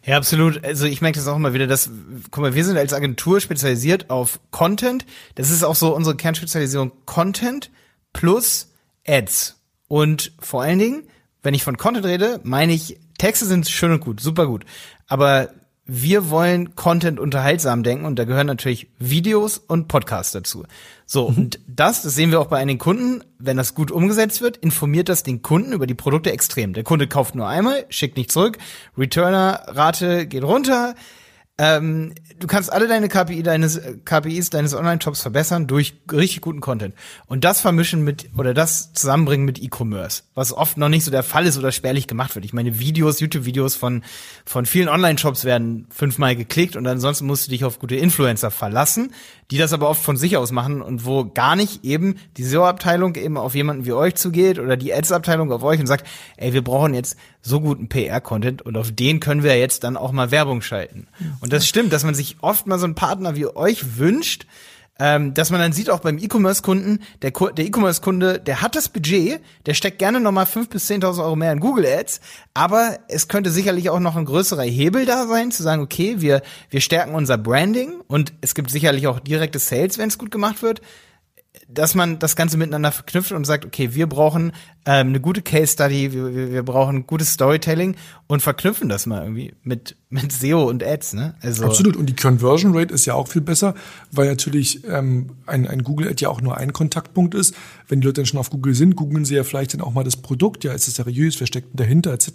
Ja, absolut. Also ich merke das auch immer wieder, dass, guck mal, wir sind als Agentur spezialisiert auf Content. Das ist auch so unsere Kernspezialisierung Content plus Ads. Und vor allen Dingen, wenn ich von Content rede, meine ich, Texte sind schön und gut, super gut. Aber wir wollen Content unterhaltsam denken und da gehören natürlich Videos und Podcasts dazu. So, mhm. und das, das sehen wir auch bei einigen Kunden, wenn das gut umgesetzt wird, informiert das den Kunden über die Produkte extrem. Der Kunde kauft nur einmal, schickt nicht zurück, Returner-Rate geht runter, ähm, du kannst alle deine KPI deines KPIs deines Online-Shops verbessern durch richtig guten Content und das vermischen mit oder das zusammenbringen mit E-Commerce, was oft noch nicht so der Fall ist oder spärlich gemacht wird. Ich meine Videos, YouTube-Videos von von vielen Online-Shops werden fünfmal geklickt und ansonsten musst du dich auf gute Influencer verlassen, die das aber oft von sich aus machen und wo gar nicht eben die SEO-Abteilung eben auf jemanden wie euch zugeht oder die Ads-Abteilung auf euch und sagt, ey, wir brauchen jetzt so guten PR-Content und auf den können wir jetzt dann auch mal Werbung schalten. Und das stimmt, dass man sich oft mal so einen Partner wie euch wünscht, ähm, dass man dann sieht auch beim E-Commerce-Kunden, der, der E-Commerce-Kunde, der hat das Budget, der steckt gerne nochmal 5.000 bis 10.000 Euro mehr in Google Ads, aber es könnte sicherlich auch noch ein größerer Hebel da sein, zu sagen, okay, wir, wir stärken unser Branding und es gibt sicherlich auch direkte Sales, wenn es gut gemacht wird dass man das Ganze miteinander verknüpft und sagt, okay, wir brauchen ähm, eine gute Case Study, wir, wir brauchen gutes Storytelling und verknüpfen das mal irgendwie mit mit SEO und Ads, ne? Also Absolut. Und die Conversion Rate ist ja auch viel besser, weil natürlich ähm, ein, ein Google Ad ja auch nur ein Kontaktpunkt ist. Wenn die Leute dann schon auf Google sind, googeln sie ja vielleicht dann auch mal das Produkt. Ja, ist es seriös? Wer steckt dahinter? Etc.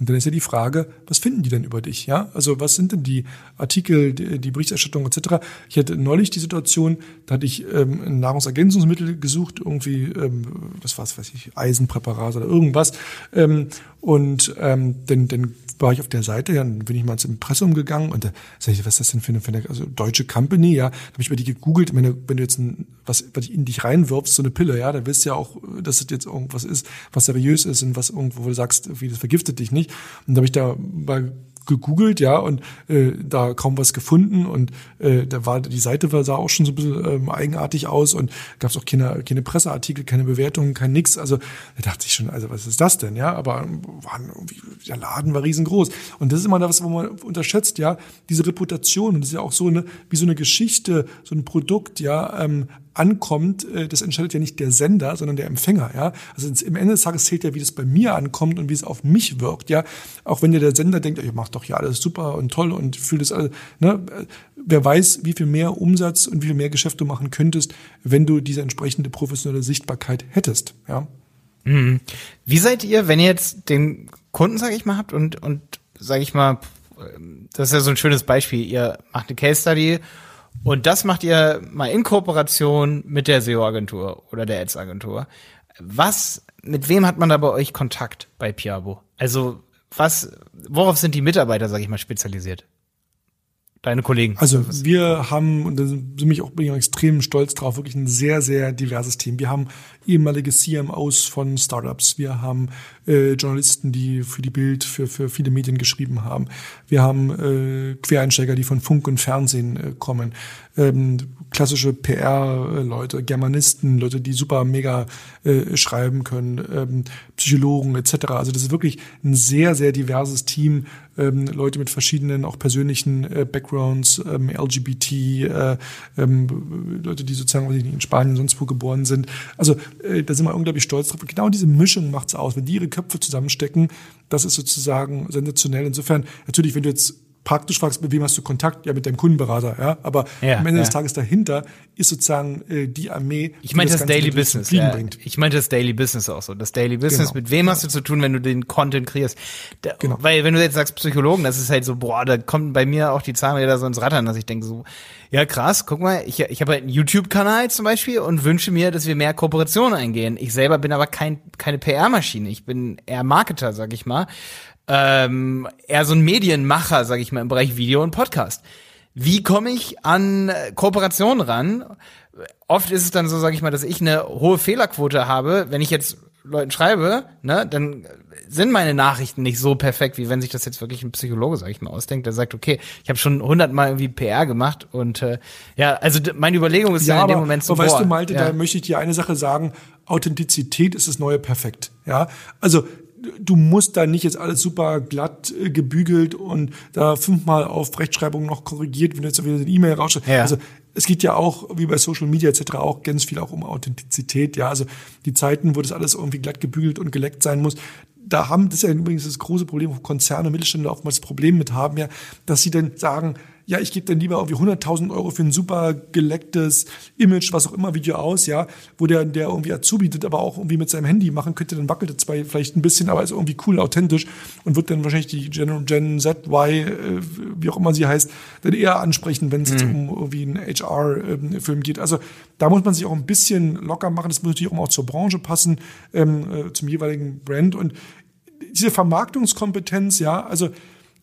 Und dann ist ja die Frage, was finden die denn über dich? Ja, also was sind denn die Artikel, die, die Berichterstattung etc. Ich hatte neulich die Situation, da hatte ich ähm, ein Nahrungsergänzungsmittel gesucht, irgendwie, ähm, was war es, weiß ich, Eisenpräparat oder irgendwas. Ähm, und ähm, dann, dann war ich auf der Seite, dann bin ich mal ins Impressum gegangen und da sag ich, was ist das denn für eine, für eine also deutsche Company, ja, habe ich bei die gegoogelt, wenn du, wenn du jetzt ein, was, was in dich reinwirfst, so eine Pille, ja, da willst du ja auch, dass es jetzt irgendwas ist, was seriös ist und was irgendwo, wo du sagst, wie das vergiftet dich nicht. Und da habe ich da mal gegoogelt, ja, und äh, da kaum was gefunden und äh, da war die Seite war, sah auch schon so ein bisschen ähm, eigenartig aus und gab es auch keine, keine Presseartikel, keine Bewertungen, kein nix. Also da dachte ich schon, also was ist das denn, ja? Aber waren irgendwie, der Laden war riesengroß und das ist immer das, wo man unterschätzt, ja, diese Reputation und das ist ja auch so eine wie so eine Geschichte, so ein Produkt, ja, ähm, ankommt, äh, das entscheidet ja nicht der Sender, sondern der Empfänger, ja. Also im Ende des Tages zählt ja, wie das bei mir ankommt und wie es auf mich wirkt, ja. Auch wenn ja der Sender denkt, ihr macht doch ja alles super und toll und fühlt es alles, ne. Wer weiß, wie viel mehr Umsatz und wie viel mehr Geschäft du machen könntest, wenn du diese entsprechende professionelle Sichtbarkeit hättest, ja. Mhm. Wie seid ihr, wenn ihr jetzt den Kunden, sage ich mal, habt und, und sage ich mal, das ist ja so ein schönes Beispiel, ihr macht eine Case Study und das macht ihr mal in Kooperation mit der SEO-Agentur oder der Ads-Agentur. Was, mit wem hat man da bei euch Kontakt bei Piabo? Also, was, worauf sind die Mitarbeiter, sag ich mal, spezialisiert? Deine Kollegen. Also wir haben, und da bin ich auch extrem stolz drauf, wirklich ein sehr, sehr diverses Team. Wir haben ehemalige CMOs von Startups. Wir haben äh, Journalisten, die für die Bild, für, für viele Medien geschrieben haben. Wir haben äh, Quereinsteiger, die von Funk und Fernsehen äh, kommen. Ähm, klassische PR-Leute, Germanisten, Leute, die super mega äh, schreiben können, ähm, Psychologen etc. Also das ist wirklich ein sehr, sehr diverses Team, ähm, Leute mit verschiedenen auch persönlichen äh, Backgrounds, ähm, LGBT, äh, ähm, Leute, die sozusagen in Spanien sonst wo geboren sind. Also äh, da sind wir unglaublich stolz drauf. Genau diese Mischung macht's aus. Wenn die ihre Köpfe zusammenstecken, das ist sozusagen sensationell. Insofern, natürlich, wenn du jetzt praktisch fragst, mit wem hast du Kontakt? Ja, mit deinem Kundenberater, ja. Aber ja, am Ende ja. des Tages dahinter ist sozusagen äh, die Armee. Ich meine das, das Daily Business. Ja. Bringt. Ich meinte das Daily Business auch so. Das Daily Business, genau. mit wem hast du zu tun, wenn du den Content kreierst? Da, genau. Weil wenn du jetzt sagst Psychologen, das ist halt so, boah, da kommen bei mir auch die Zahnräder so ins Rattern, dass ich denke so, ja krass, guck mal, ich, ich habe halt einen YouTube-Kanal zum Beispiel und wünsche mir, dass wir mehr Kooperationen eingehen. Ich selber bin aber kein, keine PR-Maschine. Ich bin eher Marketer, sag ich mal ähm, eher so ein Medienmacher, sage ich mal, im Bereich Video und Podcast. Wie komme ich an Kooperationen ran? Oft ist es dann so, sage ich mal, dass ich eine hohe Fehlerquote habe. Wenn ich jetzt Leuten schreibe, ne, dann sind meine Nachrichten nicht so perfekt, wie wenn sich das jetzt wirklich ein Psychologe, sag ich mal, ausdenkt, der sagt, okay, ich habe schon hundertmal irgendwie PR gemacht und äh, ja, also meine Überlegung ist ja, dann in dem Moment so. Aber weißt du, Malte, ja. da möchte ich dir eine Sache sagen: Authentizität ist das neue Perfekt. Ja, also du musst da nicht jetzt alles super glatt äh, gebügelt und da fünfmal auf Rechtschreibung noch korrigiert, wenn du jetzt wieder eine E-Mail rausschickst. Ja. Also es geht ja auch, wie bei Social Media etc., auch ganz viel auch um Authentizität. Ja, also die Zeiten, wo das alles irgendwie glatt gebügelt und geleckt sein muss, da haben, das ist ja übrigens das große Problem, wo Konzerne, Mittelständler oftmals das Problem mit haben, ja, dass sie dann sagen, ja, ich gebe dann lieber irgendwie 100.000 Euro für ein super gelecktes Image, was auch immer, Video aus, ja, wo der, der irgendwie Azubi das aber auch irgendwie mit seinem Handy machen könnte, dann wackelt es zwar vielleicht ein bisschen, aber ist irgendwie cool, authentisch und wird dann wahrscheinlich die Gen, Gen Z, Y, äh, wie auch immer sie heißt, dann eher ansprechen, wenn es jetzt um irgendwie einen HR-Film geht. Also da muss man sich auch ein bisschen locker machen, das muss natürlich auch zur Branche passen, ähm, äh, zum jeweiligen Brand und diese Vermarktungskompetenz, ja, also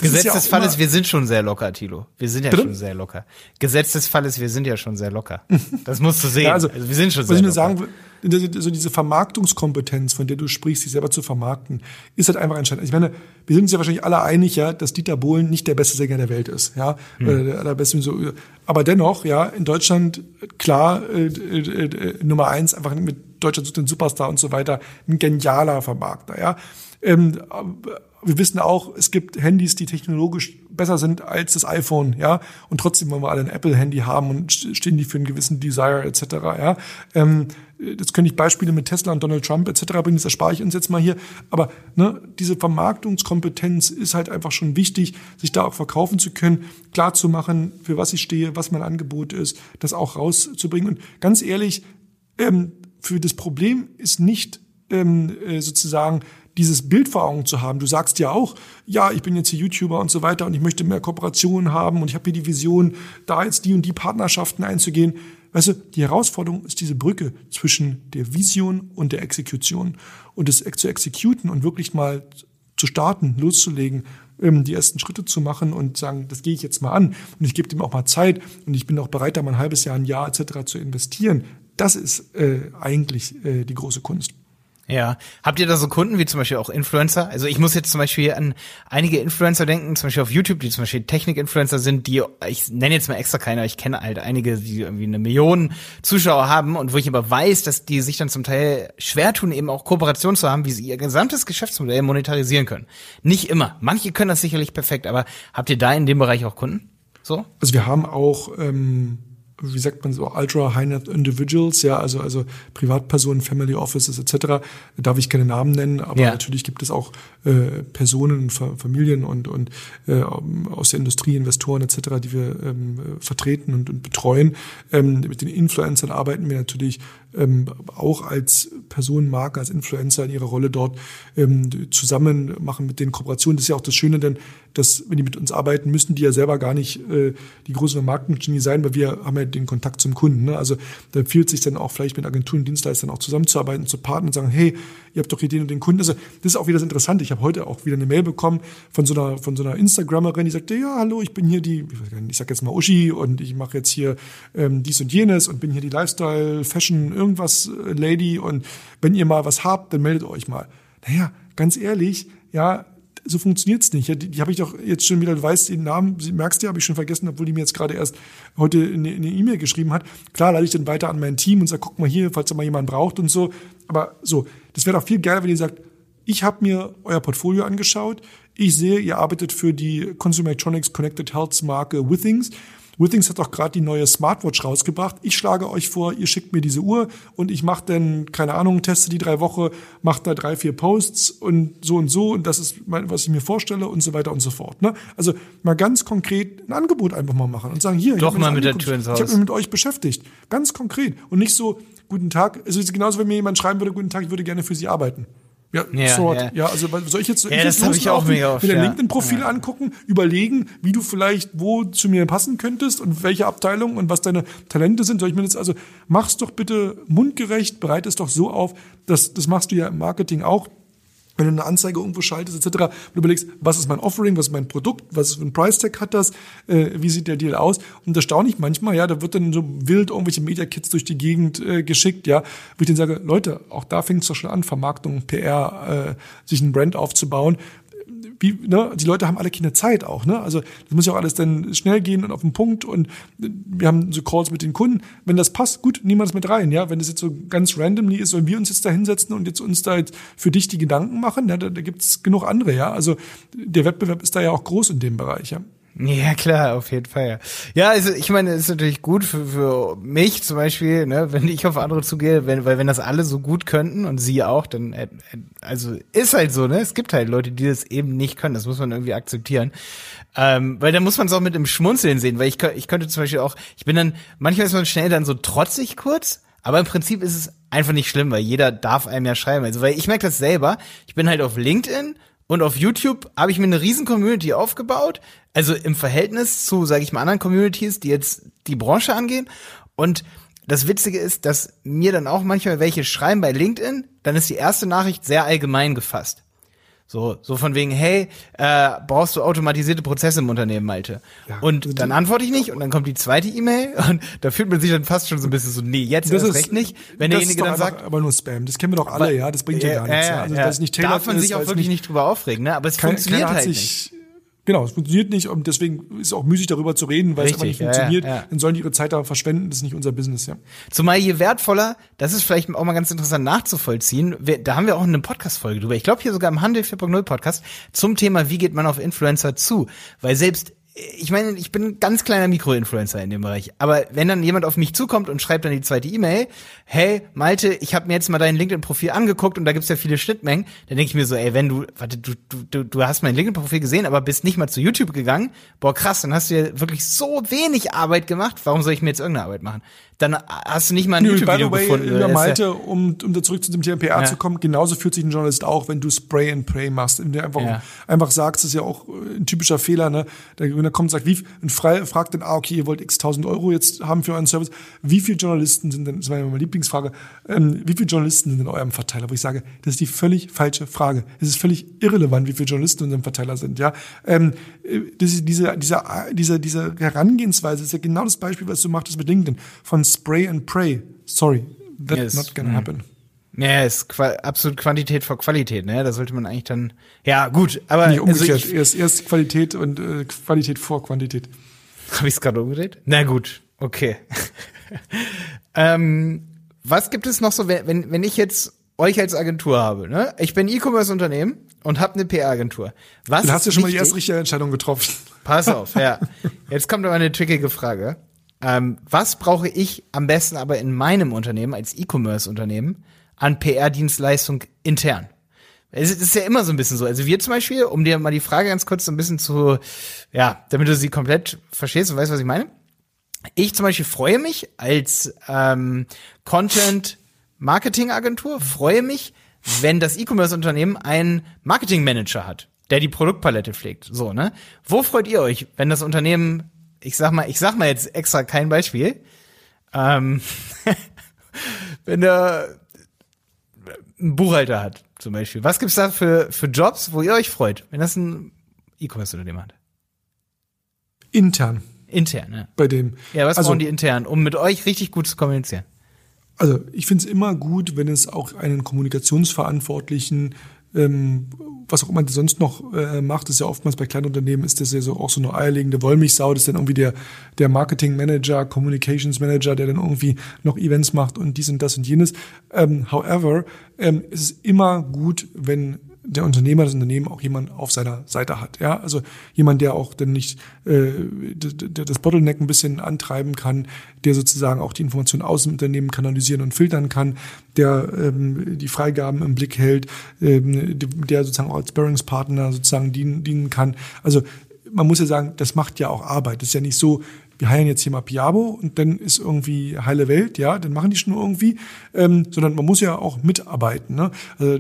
Gesetz ja des Falles, wir sind schon sehr locker, Tilo. Wir sind ja Bitte? schon sehr locker. Gesetz des Falles, wir sind ja schon sehr locker. Das musst du sehen. Ja, also, wir sind schon was sehr ich nur locker. sagen will, so diese Vermarktungskompetenz, von der du sprichst, sich selber zu vermarkten, ist halt einfach entscheidend. Ich meine, wir sind uns ja wahrscheinlich alle einig, ja, dass Dieter Bohlen nicht der beste Sänger der Welt ist, ja, Hm. Oder der allerbeste so. Aber dennoch, ja, in Deutschland klar äh, äh, äh, Nummer eins, einfach mit Deutschland sucht den Superstar und so weiter, ein genialer Vermarkter, ja. Ähm, wir wissen auch, es gibt Handys, die technologisch besser sind als das iPhone, ja, und trotzdem wollen wir alle ein Apple-Handy haben und st- stehen die für einen gewissen Desire etc. Ja, ähm, das könnte ich Beispiele mit Tesla und Donald Trump etc. bringen, das erspare ich uns jetzt mal hier. Aber ne, diese Vermarktungskompetenz ist halt einfach schon wichtig, sich da auch verkaufen zu können, klar zu machen, für was ich stehe, was mein Angebot ist, das auch rauszubringen. Und ganz ehrlich, ähm, für das Problem ist nicht ähm, äh, sozusagen dieses Bild vor Augen zu haben. Du sagst ja auch, ja, ich bin jetzt hier YouTuber und so weiter und ich möchte mehr Kooperationen haben und ich habe hier die Vision, da jetzt die und die Partnerschaften einzugehen. Weißt du, die Herausforderung ist diese Brücke zwischen der Vision und der Exekution. Und das zu exekuten und wirklich mal zu starten, loszulegen, ähm, die ersten Schritte zu machen und sagen, das gehe ich jetzt mal an und ich gebe dem auch mal Zeit und ich bin auch bereit, da mal ein halbes Jahr, ein Jahr etc. zu investieren. Das ist äh, eigentlich äh, die große Kunst. Ja. Habt ihr da so Kunden wie zum Beispiel auch Influencer? Also ich muss jetzt zum Beispiel an einige Influencer denken, zum Beispiel auf YouTube, die zum Beispiel Technik-Influencer sind, die, ich nenne jetzt mal extra keine, ich kenne halt einige, die irgendwie eine Million Zuschauer haben und wo ich aber weiß, dass die sich dann zum Teil schwer tun, eben auch Kooperationen zu haben, wie sie ihr gesamtes Geschäftsmodell monetarisieren können. Nicht immer. Manche können das sicherlich perfekt, aber habt ihr da in dem Bereich auch Kunden? So? Also wir haben auch, ähm, wie sagt man so, ultra high net individuals, ja, also also Privatpersonen, Family Offices etc. Da darf ich keine Namen nennen, aber Ja. natürlich gibt es auch äh, Personen, Fa Familien und und äh, aus der Industrie, Investoren etc., die wir ähm, vertreten und, und betreuen. Ähm, mit den Influencern arbeiten wir natürlich ähm, auch als Personenmarke, als Influencer in ihrer Rolle dort ähm, zusammen machen mit den Kooperationen. Das ist ja auch das Schöne, denn dass, wenn die mit uns arbeiten, müssen die ja selber gar nicht äh, die großen Marketing sein, weil wir haben ja den Kontakt zum Kunden. Ne? Also da empfiehlt sich dann auch vielleicht mit Agenturen, Dienstleistern auch zusammenzuarbeiten, zu partnern und sagen, hey, ihr habt doch hier den und den Kunden. Also das ist auch wieder das Interessante. Ich habe heute auch wieder eine Mail bekommen von so einer von so einer Instagrammerin, die sagte, ja, hallo, ich bin hier die, ich, sag jetzt mal Uschi und ich mache jetzt hier ähm, dies und jenes und bin hier die Lifestyle, Fashion, irgendwas äh, Lady und wenn ihr mal was habt, dann meldet euch mal. Naja, ganz ehrlich, ja, so funktioniert's nicht. Ja, die die habe ich doch jetzt schon wieder, du weißt den Namen, merkst du, habe ich schon vergessen, obwohl die mir jetzt gerade erst heute eine E-Mail geschrieben hat. Klar, leite ich dann weiter an mein Team und sage, guck mal hier, falls da mal jemand braucht und so. Aber so, das wäre doch viel geiler, wenn ihr sagt, ich habe mir euer Portfolio angeschaut. Ich sehe, ihr arbeitet für die Consumer Electronics Connected Health Marke Withings. Withings hat doch gerade die neue Smartwatch rausgebracht. Ich schlage euch vor, ihr schickt mir diese Uhr und ich mache dann, keine Ahnung, teste die drei Wochen, mache da drei, vier Posts und so und so und das ist, mein, was ich mir vorstelle und so weiter und so fort. Ne? Also mal ganz konkret ein Angebot einfach mal machen und sagen, hier, ich Doch hab mit Ich habe Haus. mich mit euch beschäftigt. Ganz konkret. Und nicht so, guten Tag. Also es ist genauso, wenn mir jemand schreiben würde, guten Tag, ich würde gerne für Sie arbeiten. Ja, Ja, sort. ja. ja. also soll ich jetzt, Ja, ich das jetzt hab ich auch mega oft, mir dein ja. LinkedIn-Profil angucken, überlegen, wie du vielleicht wo zu mir passen könntest und welche Abteilung und was deine Talente sind. Soll ich mir jetzt also mach's doch bitte mundgerecht, bereite es doch so auf, dass das machst du ja im Marketing auch. Wenn du eine Anzeige irgendwo schaltest, etc., und überlegst, was ist mein Offering, was ist mein Produkt, was für ein Price-Tag hat das, äh, wie sieht der Deal aus? Und das staune ich manchmal, ja, da wird dann so wild irgendwelche Media-Kits durch die Gegend äh, geschickt, ja, wo ich dann sage, Leute, auch da fängt es doch schon an, Vermarktung, PR, äh, sich ein Brand aufzubauen. Wie, ne, die Leute haben alle keine Zeit auch, ne? Also das muss ja auch alles dann schnell gehen und auf den Punkt und wir haben so Calls mit den Kunden. Wenn das passt, gut, niemand mit rein, ja. Wenn das jetzt so ganz randomly ist, sollen wir uns jetzt da hinsetzen und jetzt uns da jetzt für dich die Gedanken machen, ja, da, da gibt's genug andere, ja. Also der Wettbewerb ist da ja auch groß in dem Bereich, ja. Ja, klar, auf jeden Fall. Ja, also ich meine, es ist natürlich gut für, für mich zum Beispiel, ne, wenn ich auf andere zugehe, wenn, weil wenn das alle so gut könnten und sie auch, dann äh, also ist halt so, ne? Es gibt halt Leute, die das eben nicht können. Das muss man irgendwie akzeptieren. Ähm, weil da muss man es auch mit dem Schmunzeln sehen, weil ich, ich könnte zum Beispiel auch, ich bin dann, manchmal ist man schnell dann so trotzig kurz, aber im Prinzip ist es einfach nicht schlimm, weil jeder darf einem ja schreiben. Also, weil ich merke das selber, ich bin halt auf LinkedIn und auf YouTube habe ich mir eine riesen Community aufgebaut, also im Verhältnis zu, sage ich mal, anderen Communities, die jetzt die Branche angehen. Und das Witzige ist, dass mir dann auch manchmal welche schreiben bei LinkedIn, dann ist die erste Nachricht sehr allgemein gefasst. So, so von wegen, hey, äh, brauchst du automatisierte Prozesse im Unternehmen, Malte? Ja, und dann antworte ich nicht und dann kommt die zweite E-Mail und da fühlt man sich dann fast schon so ein bisschen so, nee, jetzt das ist recht nicht. Wenn derjenige dann sagt, aber nur Spam, das kennen wir doch alle, aber, ja, das bringt ja, ja gar nichts. Ja, also, ja. Das nicht Darf man sich auch wirklich nicht drüber aufregen, ne? Aber es kein, funktioniert halt nicht. Genau, es funktioniert nicht und deswegen ist es auch müßig darüber zu reden, weil Richtig, es aber nicht funktioniert. Ja, ja. Dann sollen die ihre Zeit da verschwenden, das ist nicht unser Business, ja. Zumal je wertvoller, das ist vielleicht auch mal ganz interessant nachzuvollziehen, wir, da haben wir auch eine Podcast-Folge drüber. Ich glaube hier sogar im Handel 4.0 Podcast zum Thema, wie geht man auf Influencer zu? Weil selbst ich meine, ich bin ein ganz kleiner Mikroinfluencer in dem Bereich. Aber wenn dann jemand auf mich zukommt und schreibt dann die zweite E-Mail, hey, Malte, ich habe mir jetzt mal dein LinkedIn-Profil angeguckt und da gibt's ja viele Schnittmengen, dann denke ich mir so, ey, wenn du, warte, du, du, du hast mein LinkedIn-Profil gesehen, aber bist nicht mal zu YouTube gegangen, boah, krass, dann hast du ja wirklich so wenig Arbeit gemacht, warum soll ich mir jetzt irgendeine Arbeit machen? dann hast du nicht mal ein YouTube-Video gefunden. Über Malte, um, um da zurück zu dem Thema PR ja. zu kommen, genauso fühlt sich ein Journalist auch, wenn du Spray and Pray machst, wenn du einfach, ja. einfach sagst, das ist ja auch äh, ein typischer Fehler, ne? Da, wenn er kommt und sagt, wie, und frei, fragt dann, ah, okay, ihr wollt x tausend Euro jetzt haben für euren Service. Wie viele Journalisten sind denn, das war ja meine Lieblingsfrage, ähm, wie viele Journalisten sind in eurem Verteiler? Wo ich sage, das ist die völlig falsche Frage. Es ist völlig irrelevant, wie viele Journalisten in unserem Verteiler sind, ja? Ähm, äh, das ist diese, diese, diese, diese Herangehensweise ist ja genau das Beispiel, was du machtest mit LinkedIn. Von Spray and Pray. Sorry, that's yes. not gonna mm. happen. Ja, ist qua absolut Quantität vor Qualität, ne? Da sollte man eigentlich dann. Ja, gut, aber. Nee, umgekehrt. Also ich, erst, erst Qualität und äh, Qualität vor Quantität. Habe ich es gerade umgedreht? Na gut, okay. ähm, was gibt es noch so, wenn, wenn ich jetzt euch als Agentur habe, ne? Ich bin E-Commerce-Unternehmen und habe eine PR-Agentur. Was Dann hast du schon mal die erste richtige Entscheidung getroffen. Pass auf, ja. Jetzt kommt aber eine trickige Frage. Ähm, was brauche ich am besten aber in meinem Unternehmen als E-Commerce-Unternehmen an PR-Dienstleistung intern? Es ist ja immer so ein bisschen so. Also wir zum Beispiel, um dir mal die Frage ganz kurz so ein bisschen zu, ja, damit du sie komplett verstehst und weißt, was ich meine. Ich zum Beispiel freue mich als ähm, Content-Marketing-Agentur, freue mich, wenn das E-Commerce-Unternehmen einen Marketing-Manager hat, der die Produktpalette pflegt. So, ne? Wo freut ihr euch, wenn das Unternehmen ich sag mal, ich sag mal jetzt extra kein Beispiel. Ähm, wenn der einen Buchhalter hat, zum Beispiel. Was gibt's da für, für Jobs, wo ihr euch freut, wenn das ein E-Commerce-Unternehmen hat? Intern. Intern, ja. Bei dem. Ja, was also, brauchen die intern, um mit euch richtig gut zu kommunizieren? Also ich finde es immer gut, wenn es auch einen Kommunikationsverantwortlichen ähm, was auch immer die sonst noch äh, macht, ist ja oftmals bei kleinen Unternehmen ist das ja so auch so eine eierlegende Wollmilchsau, das ist dann irgendwie der, der Marketing Manager, Communications Manager, der dann irgendwie noch Events macht und dies und das und jenes. Ähm, however, ähm, es ist immer gut, wenn der Unternehmer, das Unternehmen auch jemand auf seiner Seite hat. Ja, also jemand, der auch dann nicht äh, das Bottleneck ein bisschen antreiben kann, der sozusagen auch die Informationen aus dem Unternehmen kanalisieren und filtern kann, der ähm, die Freigaben im Blick hält, ähm, der sozusagen auch als Bearingspartner sozusagen dienen, dienen kann. Also man muss ja sagen, das macht ja auch Arbeit. Das ist ja nicht so, wir heilen jetzt hier mal Piabo und dann ist irgendwie heile Welt, ja, dann machen die schon irgendwie, ähm, sondern man muss ja auch mitarbeiten. Ne? Also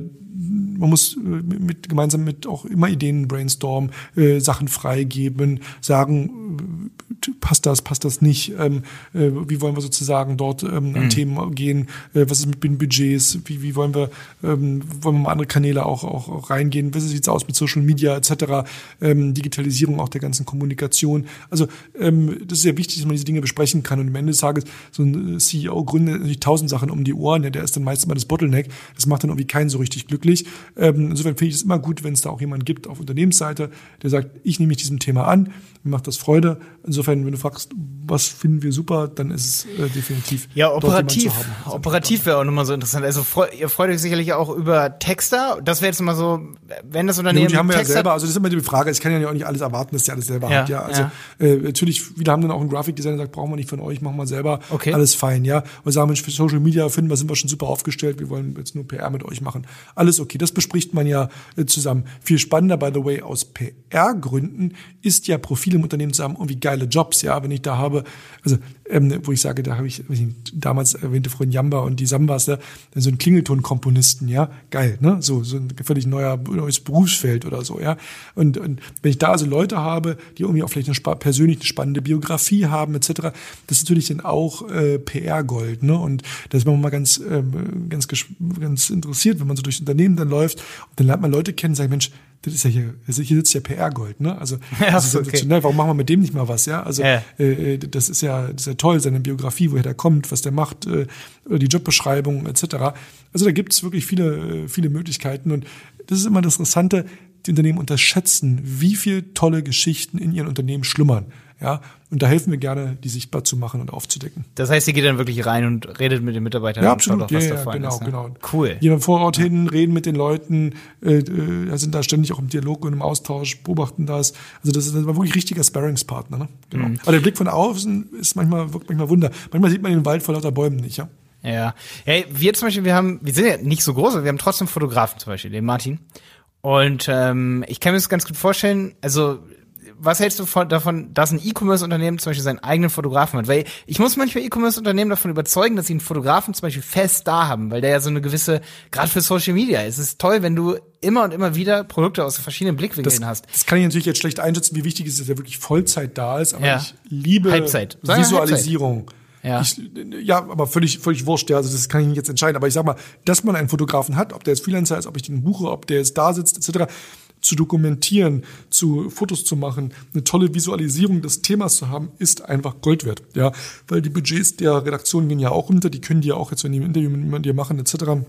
man muss äh, mit, gemeinsam mit auch immer Ideen brainstormen, äh, Sachen freigeben, sagen, passt das, passt das nicht, ähm, äh, wie wollen wir sozusagen dort ähm, an mhm. Themen gehen, äh, was ist mit den Budgets, wie, wie wollen wir, ähm, wollen wir mal andere Kanäle auch, auch, auch reingehen, wie sieht's aus mit Social Media etc., ähm, Digitalisierung auch der ganzen Kommunikation. Also ähm, das ist sehr wichtig, dass man diese Dinge besprechen kann und am Ende des Tages so ein CEO gründet natürlich tausend Sachen um die Ohren, ja, der ist dann meistens immer das Bottleneck, das macht dann irgendwie keinen so richtig glücklich. Ähm, insofern finde ich es immer gut, wenn es da auch jemanden gibt auf Unternehmensseite, der sagt, ich nehme mich diesem Thema an, mir macht das Freude. Insofern, wenn du fragst, was finden wir super, dann ist es äh, definitiv. Ja, operativ. Operativ wäre auch nochmal so interessant. Also freu, ihr freut euch sicherlich auch über Texter. Das wäre jetzt mal so, wenn das Unternehmen. Ja, die haben wir ja selber, also das ist immer die Frage, ich kann ja auch nicht alles erwarten, dass die alles selber ja, hat. Ja, also ja. Äh, natürlich, viele haben dann auch einen Grafikdesigner, der sagt, brauchen wir nicht von euch, machen wir selber. Okay. Alles fein, ja. Und sagen, Mensch, für Social Media finden wir, sind wir schon super aufgestellt, wir wollen jetzt nur PR mit euch machen. Alles okay. Das bespricht man ja äh, zusammen. Viel spannender, by the way, aus PR-Gründen ist ja Profil im Unternehmen zu haben, irgendwie geile Jobs, ja, wenn ich da habe, also ähm, wo ich sage, da habe ich, ich damals erwähnte Freund Jamba und die Sambas, da, so ein Klingelton-Komponisten, ja, geil, ne, so, so ein völlig neuer, neues Berufsfeld oder so, ja, und, und wenn ich da also Leute habe, die irgendwie auch vielleicht eine persönlich eine spannende Biografie haben, etc., das ist natürlich dann auch äh, PR-Gold, ne, und das ist man mal ganz, ähm, ganz, ganz interessiert, wenn man so durchs Unternehmen dann läuft und dann lernt man Leute kennen, sagt, Mensch, das ist ja hier, hier sitzt ja PR-Gold, ne? Also ja, das ist sensationell. Okay. Warum machen wir mit dem nicht mal was, ja? Also ja. Äh, das ist ja, das ist ja toll, seine Biografie, woher der kommt, was der macht, äh, die Jobbeschreibung etc. Also da gibt es wirklich viele, viele Möglichkeiten und das ist immer das Interessante, die Unternehmen unterschätzen, wie viele tolle Geschichten in ihren Unternehmen schlummern. Ja, und da helfen wir gerne, die sichtbar zu machen und aufzudecken. Das heißt, ihr geht dann wirklich rein und redet mit den Mitarbeitern ja, absolut. und schaut auch, was ja, ja, genau, ist. Ne? Genau. Cool. Gehen vor Ort hin, reden mit den Leuten, äh, äh, sind da ständig auch im Dialog und im Austausch, beobachten das. Also das ist, wirklich richtiger Sparringspartner. Ne? Genau. Mhm. Aber der Blick von außen ist manchmal wirkt manchmal Wunder. Manchmal sieht man den Wald vor lauter Bäumen nicht, ja. Ja. Hey, wir zum Beispiel, wir haben, wir sind ja nicht so groß, aber wir haben trotzdem Fotografen zum Beispiel, den Martin. Und ähm, ich kann mir das ganz gut vorstellen, also was hältst du von, davon, dass ein E-Commerce-Unternehmen zum Beispiel seinen eigenen Fotografen hat? Weil ich muss manchmal E-Commerce-Unternehmen davon überzeugen, dass sie einen Fotografen zum Beispiel fest da haben, weil der ja so eine gewisse, gerade für Social Media, es ist toll, wenn du immer und immer wieder Produkte aus verschiedenen Blickwinkeln das, hast. Das kann ich natürlich jetzt schlecht einschätzen, wie wichtig es ist, dass er wirklich Vollzeit da ist, aber ja. ich liebe Halbzeit. Visualisierung. Halbzeit. Ja. Ich, ja, aber völlig, völlig wurscht, ja, also das kann ich nicht jetzt entscheiden. Aber ich sag mal, dass man einen Fotografen hat, ob der jetzt Freelancer ist, ob ich den buche, ob der jetzt da sitzt, etc., zu dokumentieren, zu Fotos zu machen, eine tolle Visualisierung des Themas zu haben, ist einfach Gold wert. Ja, weil die Budgets der Redaktion gehen ja auch runter, die können die ja auch jetzt, wenn die ein Interview mit dir machen, etc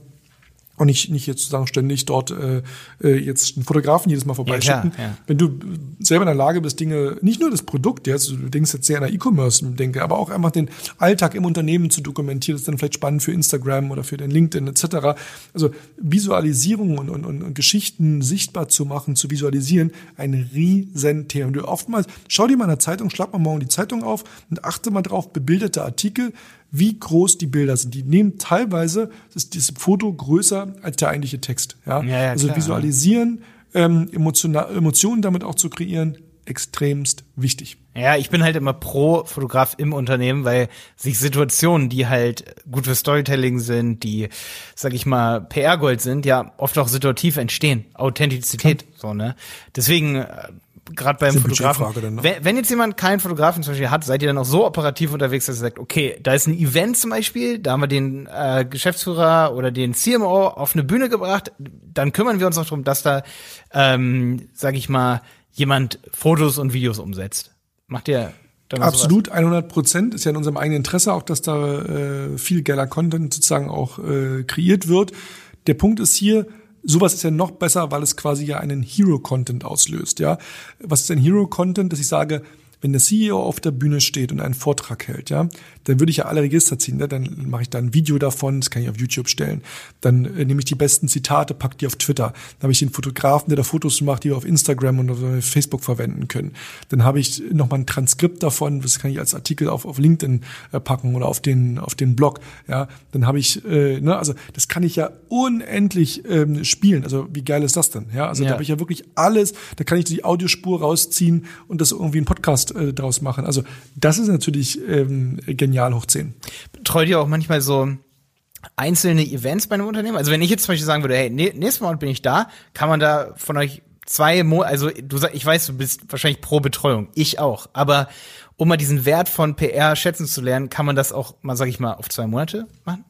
und nicht, nicht jetzt sozusagen ständig dort äh, äh, jetzt einen Fotografen jedes Mal vorbeischicken. Ja, ja. Wenn du selber in der Lage bist, Dinge, nicht nur das Produkt, ja, also du denkst jetzt sehr an der E-Commerce, denke, aber auch einfach den Alltag im Unternehmen zu dokumentieren, das ist dann vielleicht spannend für Instagram oder für den LinkedIn etc. Also Visualisierung und, und, und Geschichten sichtbar zu machen, zu visualisieren, ein riesen Thema. Du oftmals, schau dir mal in der Zeitung, schlag mal morgen die Zeitung auf und achte mal drauf, bebilderte Artikel, wie groß die Bilder sind. Die nehmen teilweise ist dieses Foto größer als der eigentliche Text. Ja, ja, ja also klar, visualisieren, ähm, emotional, Emotionen damit auch zu kreieren, extremst wichtig. Ja, ich bin halt immer pro Fotograf im Unternehmen, weil sich Situationen, die halt gut für Storytelling sind, die, sag ich mal, PR-Gold sind, ja oft auch situativ entstehen. Authentizität, Klar. so, ne? Deswegen äh, gerade beim Fotografen. Dann, ne? wenn, wenn, jetzt jemand keinen Fotografen zum Beispiel hat, seid ihr dann auch so operativ unterwegs, dass ihr sagt, okay, da ist ein Event zum Beispiel, da haben wir den äh, Geschäftsführer oder den CMO auf eine Bühne gebracht, dann kümmern wir uns auch darum, dass da, ähm, sag ich mal, jemand Fotos und Videos umsetzt. Macht ihr Absolut, 100 Prozent ist ja in unserem eigenen Interesse auch, dass da äh, viel geiler Content sozusagen auch äh, kreiert wird. Der Punkt ist hier, Sowas ist ja noch besser, weil es quasi ja einen Hero-Content auslöst, ja. Was ist ein Hero-Content? Dass ich sage, wenn der CEO auf der Bühne steht und einen Vortrag hält, ja, dann würde ich ja alle Register ziehen. Ne? Dann mache ich da ein Video davon, das kann ich auf YouTube stellen. Dann äh, nehme ich die besten Zitate, pack die auf Twitter. Dann habe ich den Fotografen, der da Fotos macht, die wir auf Instagram und auf Facebook verwenden können. Dann habe ich nochmal ein Transkript davon, das kann ich als Artikel auf, auf LinkedIn äh, packen oder auf den, auf den Blog. Ja, dann habe ich, äh, ne, also das kann ich ja unendlich ähm, spielen. Also wie geil ist das denn? Ja, also ja. da habe ich ja wirklich alles, da kann ich die Audiospur rausziehen und das irgendwie ein Podcast äh, draus machen. Also das ist natürlich ähm, genial hoch 10. Betreut ihr auch manchmal so einzelne Events bei einem Unternehmen? Also wenn ich jetzt zum Beispiel sagen würde, hey, nächstes Mal bin ich da, kann man da von euch zwei Mo also du sag, ich weiß, du bist wahrscheinlich pro Betreuung, ich auch, aber um mal diesen Wert von PR schätzen zu lernen, kann man das auch mal, sag ich mal, auf zwei Monate machen?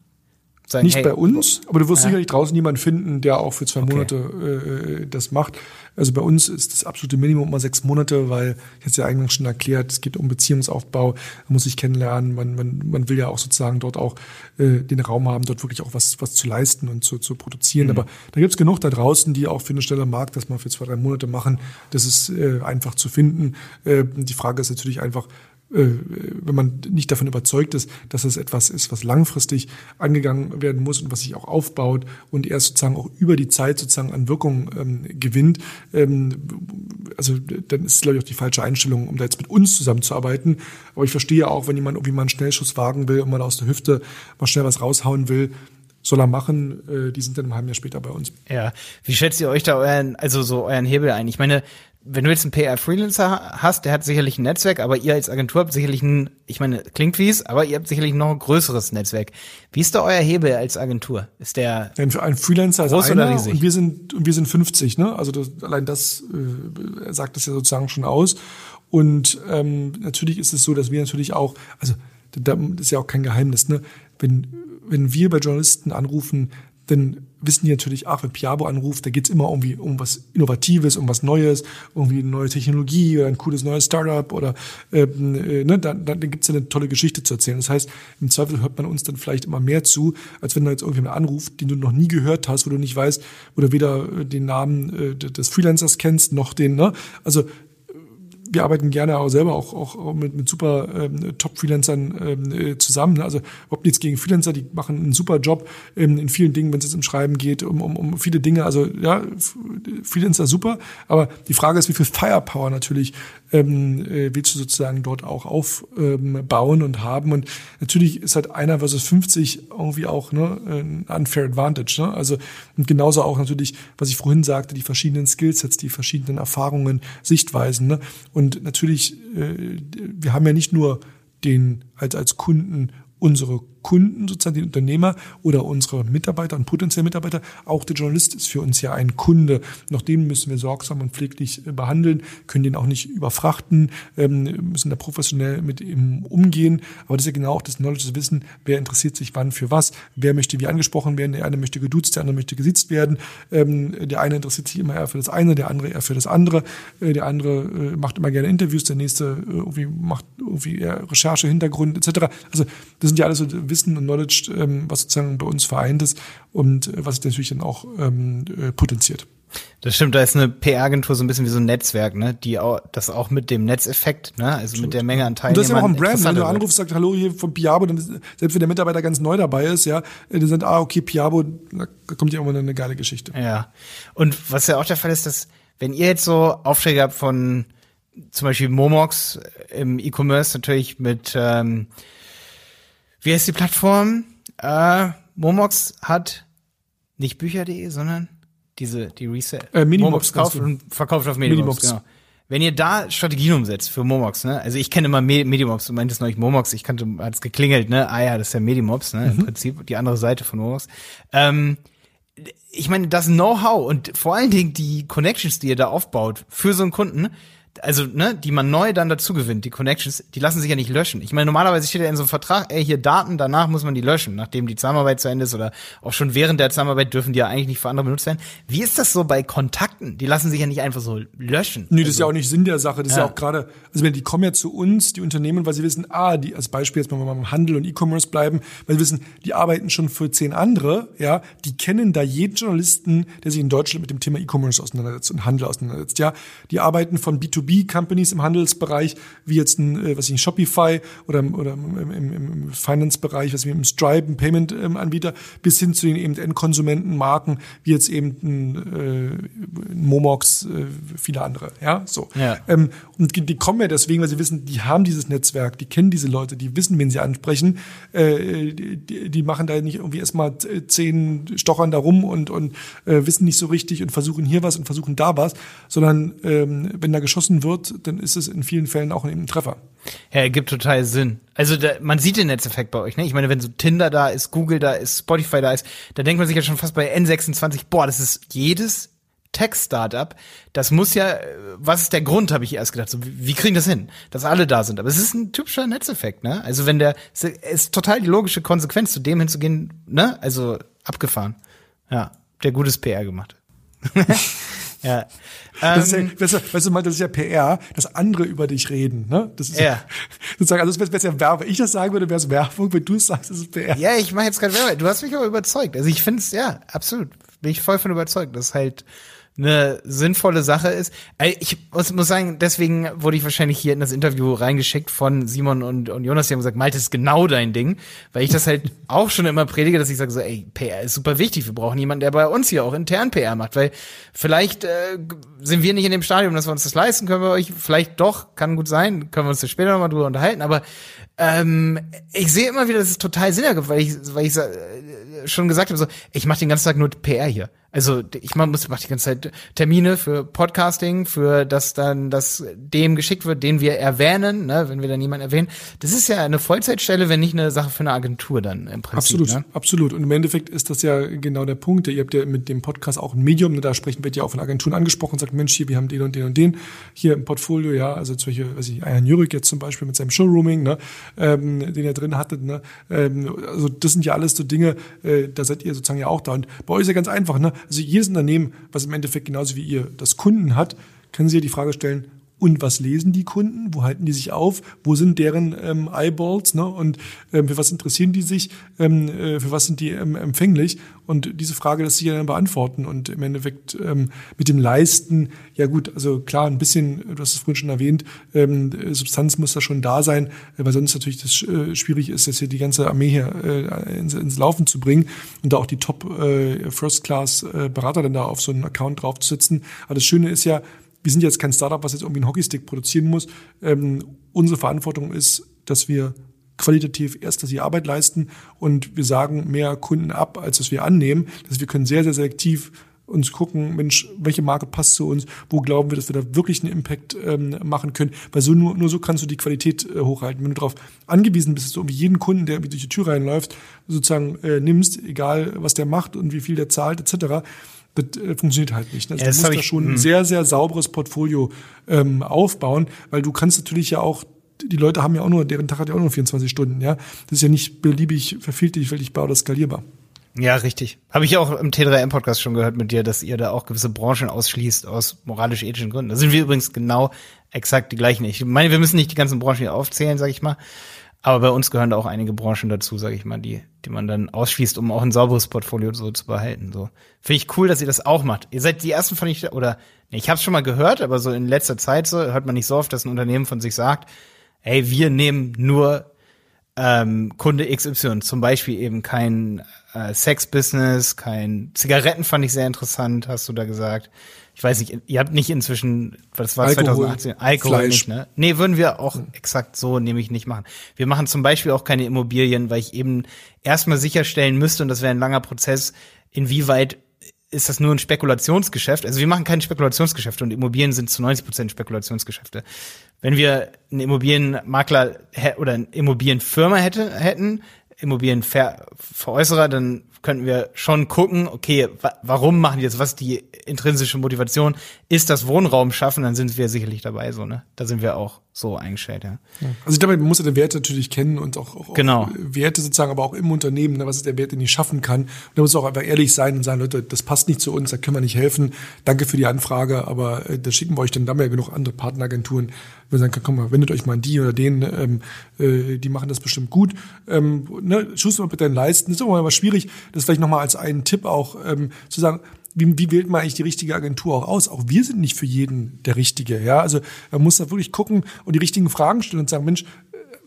Sagen, nicht hey, bei uns, aber du wirst ja. sicherlich draußen jemanden finden, der auch für zwei okay. Monate äh, das macht. Also bei uns ist das absolute Minimum mal sechs Monate, weil ich jetzt ja eigentlich schon erklärt, es geht um Beziehungsaufbau, man muss sich kennenlernen, man, man, man will ja auch sozusagen dort auch äh, den Raum haben, dort wirklich auch was, was zu leisten und zu, zu produzieren. Mhm. Aber da gibt's genug da draußen, die auch für eine Stelle mag, das mal für zwei, drei Monate machen. Das ist äh, einfach zu finden. Äh, die Frage ist natürlich einfach, äh, wenn man nicht davon überzeugt ist, dass es etwas ist, was langfristig angegangen werden muss und was sich auch aufbaut und erst sozusagen auch über die Zeit sozusagen an Wirkung ähm, gewinnt, ähm, also dann ist es, glaube ich, auch die falsche Einstellung, um da jetzt mit uns zusammenzuarbeiten. Aber ich verstehe auch, wenn jemand irgendwie mal einen Schnellschuss wagen will und mal aus der Hüfte mal schnell was raushauen will, soll er machen, äh, die sind dann ein halbes Jahr später bei uns. Ja, wie schätzt ihr euch da euren, also so euren Hebel ein? Ich meine, wenn du jetzt einen PR-Freelancer hast, der hat sicherlich ein Netzwerk, aber ihr als Agentur habt sicherlich ein, ich meine, klingt wie's, aber ihr habt sicherlich noch ein größeres Netzwerk. Wie ist da euer Hebel als Agentur? Ist der für einen Freelancer groß ist einer oder riesig? und wir sind und wir sind 50, ne? Also das, allein das äh, sagt das ja sozusagen schon aus. Und ähm, natürlich ist es so, dass wir natürlich auch, also das ist ja auch kein Geheimnis, ne? Wenn wenn wir bei Journalisten anrufen, dann wissen die natürlich, ach, wenn Piabo anruft, da geht's immer irgendwie um was Innovatives, um was Neues, irgendwie eine neue Technologie oder ein cooles neues Startup oder ähm, äh, ne, dann, dann gibt's ja eine tolle Geschichte zu erzählen. Das heißt, im Zweifel hört man uns dann vielleicht immer mehr zu, als wenn da jetzt irgendjemand anruft, den du noch nie gehört hast, wo du nicht weißt, du weder äh, den Namen äh, des Freelancers kennst, noch den, ne? Also wir arbeiten gerne auch selber auch, auch mit, mit super ähm, Top-Freelancern ähm, äh, zusammen. Also ob jetzt gegen Freelancer, die machen einen super Job ähm, in vielen Dingen, wenn es jetzt um Schreiben geht, um, um, um viele Dinge. Also ja, Freelancer super, aber die Frage ist, wie viel Firepower natürlich ähm, äh, willst du sozusagen dort auch aufbauen ähm, und haben. Und natürlich ist halt einer versus 50 irgendwie auch ne, ein unfair advantage. Ne? Also und genauso auch natürlich, was ich vorhin sagte, die verschiedenen Skillsets, die verschiedenen Erfahrungen, Sichtweisen. Ne? Und natürlich, äh, wir haben ja nicht nur den als als Kunden unsere Kunden, sozusagen die Unternehmer oder unsere Mitarbeiter und potenzielle Mitarbeiter. Auch der Journalist ist für uns ja ein Kunde. Noch den müssen wir sorgsam und pfleglich äh, behandeln, können den auch nicht überfrachten, ähm, müssen da professionell mit ihm umgehen. Aber das ist ja genau auch das Knowledge, das Wissen, wer interessiert sich wann für was, wer möchte wie angesprochen werden. Der eine möchte geduzt, der andere möchte gesitzt werden. Ähm, der eine interessiert sich immer eher für das eine, der andere eher für das andere. Äh, der andere äh, macht immer gerne Interviews, der nächste irgendwie macht irgendwie eher Recherche, Hintergrund etc. Also das sind ja alles so Wissen und Knowledge, ähm, was sozusagen bei uns vereint ist und äh, was sich natürlich dann auch ähm, äh, potenziert. Das stimmt, da ist eine PR-Agentur so ein bisschen wie so ein Netzwerk, ne? Die auch, das auch mit dem Netzeffekt, ne? Also mit der Menge an Teilnehmern. Und das ist ja auch ein Brand, wenn du anrufst, sagst, hallo hier von Piabo, dann ist, selbst wenn der Mitarbeiter ganz neu dabei ist, ja, äh, dann sind, ah, okay, Piabo, da kommt ja immer eine geile Geschichte. Ja. Und was ja auch der Fall ist, dass, wenn ihr jetzt so Aufträge habt von zum Beispiel Momox im E-Commerce natürlich mit ähm, wie heißt die Plattform? Äh, Momox hat nicht Bücher.de, sondern diese, die Resale. Äh, Minimox kauft und verkauft auf Minimox, Minimox. genau. Wenn ihr da Strategien umsetzt für Momox, ne? Also ich kenne immer Medimox, du meintest neulich Momox, ich kannte, hat es geklingelt, ne? Ah ja, das ist ja Medimox, ne? Mhm. Im Prinzip die andere Seite von Momox. Ähm, ich meine, das Know-how und vor allen Dingen die Connections, die ihr da aufbaut für so einen Kunden, also ne, die man neu dann dazu gewinnt, die Connections, die lassen sich ja nicht löschen. Ich meine, normalerweise steht ja in so einem Vertrag, ey, hier Daten, danach muss man die löschen, nachdem die Zusammenarbeit zu Ende ist oder auch schon während der Zusammenarbeit dürfen die ja eigentlich nicht für andere benutzt werden. Wie ist das so bei Kontakten? Die lassen sich ja nicht einfach so löschen. Nee, das also, ist ja auch nicht Sinn der Sache. Das ja. ist ja auch gerade, also wenn die kommen ja zu uns, die Unternehmen, weil sie wissen, ah, die als Beispiel jetzt mal beim Handel und E-Commerce bleiben, weil sie wissen, die arbeiten schon für zehn andere, ja, die kennen da jeden Journalisten, der sich in Deutschland mit dem Thema E-Commerce auseinandersetzt und Handel auseinandersetzt, ja. Die arbeiten von B2B B2B-Companies im Handelsbereich, wie jetzt ein, äh, was ich, ein Shopify oder, oder im, im, im Finance-Bereich, was wie im Stripe, ein Payment-Anbieter, bis hin zu den eben Endkonsumentenmarken, wie jetzt eben ein, äh, ein Momox, äh, viele andere. Ja, so. Ja. Ähm, und die, die kommen ja deswegen, weil sie wissen, die haben dieses Netzwerk, die kennen diese Leute, die wissen, wen sie ansprechen. Äh, die, die machen da nicht irgendwie erstmal zehn Stochern da rum und, und äh, wissen nicht so richtig und versuchen hier was und versuchen da was, sondern ähm, wenn da geschossen geschossen wird, dann ist es in vielen Fällen auch ein Treffer. Ja, ergibt total Sinn. Also da, man sieht den Netzeffekt bei euch, ne? Ich meine, wenn so Tinder da ist, Google da ist, Spotify da ist, da denkt man sich ja schon fast bei N26, boah, das ist jedes Tech-Startup, das muss ja, was ist der Grund, habe ich erst gedacht. So, wie, wie kriegen das hin, dass alle da sind? Aber es ist ein typischer Netzeffekt, ne? Also wenn der, es ist total die logische Konsequenz, zu dem hinzugehen, ne? Also abgefahren. Ja, der gutes PR gemacht. ja. Das ist ja, ähm, weißt, du, weißt du mal, das ist ja PR, dass andere über dich reden. Ne? Das ist ja. sozusagen, also das wäre ja Werbung. Wenn ich das sagen würde, wäre es Werbung. Wenn du es sagst, ist es PR. Ja, ich mache jetzt gerade Werbung. Du hast mich aber überzeugt. Also ich finde es, ja, absolut. Bin ich voll von überzeugt. Das ist halt eine sinnvolle Sache ist. Ich muss, muss sagen, deswegen wurde ich wahrscheinlich hier in das Interview reingeschickt von Simon und, und Jonas, die haben gesagt, Malte ist genau dein Ding, weil ich das halt auch schon immer predige, dass ich sage so, ey, PR ist super wichtig, wir brauchen jemanden, der bei uns hier auch intern PR macht, weil vielleicht äh, sind wir nicht in dem Stadium, dass wir uns das leisten, können wir euch. Vielleicht doch, kann gut sein, können wir uns da später nochmal drüber unterhalten, aber ähm, ich sehe immer wieder, dass es total Sinn ergibt, weil ich, weil ich äh, schon gesagt habe, so, ich mache den ganzen Tag nur PR hier. Also ich mach, muss mach die ganze Zeit Termine für Podcasting, für das dann das dem geschickt wird, den wir erwähnen, ne, wenn wir dann jemanden erwähnen. Das ist ja eine Vollzeitstelle, wenn nicht eine Sache für eine Agentur dann im Prinzip. Absolut, ne? absolut. Und im Endeffekt ist das ja genau der Punkt. Ihr habt ja mit dem Podcast auch ein Medium, da sprechen wird ja auch von Agenturen angesprochen, sagt Mensch, hier wir haben den und den und den hier im Portfolio, ja, also solche, weiß ich, Ayan Jürek jetzt zum Beispiel mit seinem Showrooming, ne, ähm, den er drin hattet, ne, ähm, also das sind ja alles so Dinge, äh, da seid ihr sozusagen ja auch da. Und bei euch ist ja ganz einfach, ne, also jedes Unternehmen, was im Endeffekt genauso wie ihr das Kunden hat, können Sie ja die Frage stellen, und was lesen die Kunden? Wo halten die sich auf? Wo sind deren ähm, Eyeballs? Ne? Und ähm, für was interessieren die sich? Ähm, äh, für was sind die ähm, empfänglich? Und diese Frage lässt sich ja dann beantworten. Und im Endeffekt ähm, mit dem Leisten, ja gut, also klar, ein bisschen, du hast es vorhin schon erwähnt, ähm, Substanz muss da schon da sein, weil sonst natürlich das äh, schwierig ist, dass hier die ganze Armee hier äh, ins, ins Laufen zu bringen und da auch die Top äh, First Class äh, Berater dann da auf so einen Account draufzusetzen. Aber das Schöne ist ja, wir sind jetzt kein Startup, was jetzt irgendwie einen Hockeystick produzieren muss. Ähm, unsere Verantwortung ist, dass wir qualitativ erst dass die Arbeit leisten und wir sagen mehr Kunden ab, als dass wir annehmen. Dass wir können sehr, sehr selektiv uns gucken, Mensch, welche Marke passt zu uns, wo glauben wir, dass wir da wirklich einen Impact ähm, machen können, weil so nur, nur so kannst du die Qualität äh, hochhalten. Wenn du darauf angewiesen bist, dass du irgendwie jeden Kunden, der irgendwie durch die Tür reinläuft, sozusagen äh, nimmst, egal was der macht und wie viel der zahlt, etc., funktioniert halt nicht. Also ja, du musst da schon ein hm. sehr, sehr sauberes Portfolio ähm, aufbauen, weil du kannst natürlich ja auch die Leute haben ja auch nur, deren Tag hat ja auch nur 24 Stunden, ja. Das ist ja nicht beliebig vervielfältigbar oder skalierbar. Ja, richtig. Habe ich auch im T3M-Podcast schon gehört mit dir, dass ihr da auch gewisse Branchen ausschließt aus moralisch-ethischen Gründen. Da sind wir übrigens genau exakt die gleichen. Ich meine, wir müssen nicht die ganzen Branchen hier aufzählen, sag ich mal. Aber bei uns gehören da auch einige Branchen dazu, sage ich mal, die, die man dann ausschließt, um auch ein sauberes Portfolio so zu behalten. So finde ich cool, dass ihr das auch macht. Ihr seid die ersten von ich oder nee, ich habe es schon mal gehört, aber so in letzter Zeit so hört man nicht so oft, dass ein Unternehmen von sich sagt, hey, wir nehmen nur ähm, Kunde XY, zum Beispiel eben kein äh, Sex-Business, kein Zigaretten fand ich sehr interessant, hast du da gesagt ich weiß nicht, ihr habt nicht inzwischen, das war Alkohol, 2018, Alkohol Fleisch. nicht, ne? Nee, würden wir auch exakt so nämlich nicht machen. Wir machen zum Beispiel auch keine Immobilien, weil ich eben erstmal sicherstellen müsste, und das wäre ein langer Prozess, inwieweit ist das nur ein Spekulationsgeschäft? Also wir machen keine Spekulationsgeschäfte und Immobilien sind zu 90 Prozent Spekulationsgeschäfte. Wenn wir einen Immobilienmakler oder eine Immobilienfirma hätte, hätten, Immobilienveräußerer, dann könnten wir schon gucken, okay, wa warum machen die das? Was die intrinsische Motivation? Ist das Wohnraum schaffen? Dann sind wir sicherlich dabei, so, ne? Da sind wir auch so eingestellt, ja. Also ich glaube, man muss ja den Wert natürlich kennen und auch, auch, genau. auch Werte sozusagen, aber auch im Unternehmen, ne? was ist der Wert, den ich schaffen kann. Und da muss auch einfach ehrlich sein und sagen, Leute, das passt nicht zu uns, da können wir nicht helfen. Danke für die Anfrage, aber äh, das schicken wir euch dann, da haben wir ja genug andere Partneragenturen, wir sagen, komm mal, wendet euch mal an die oder den, ähm, äh, die machen das bestimmt gut. Ähm, ne, schuss mal bitte deinen Leisten. Das ist immer mal schwierig, das vielleicht nochmal als einen Tipp auch ähm, zu sagen, wie, wie wählt man eigentlich die richtige Agentur auch aus? Auch wir sind nicht für jeden der Richtige. Ja, also man muss da wirklich gucken und die richtigen Fragen stellen und sagen, Mensch,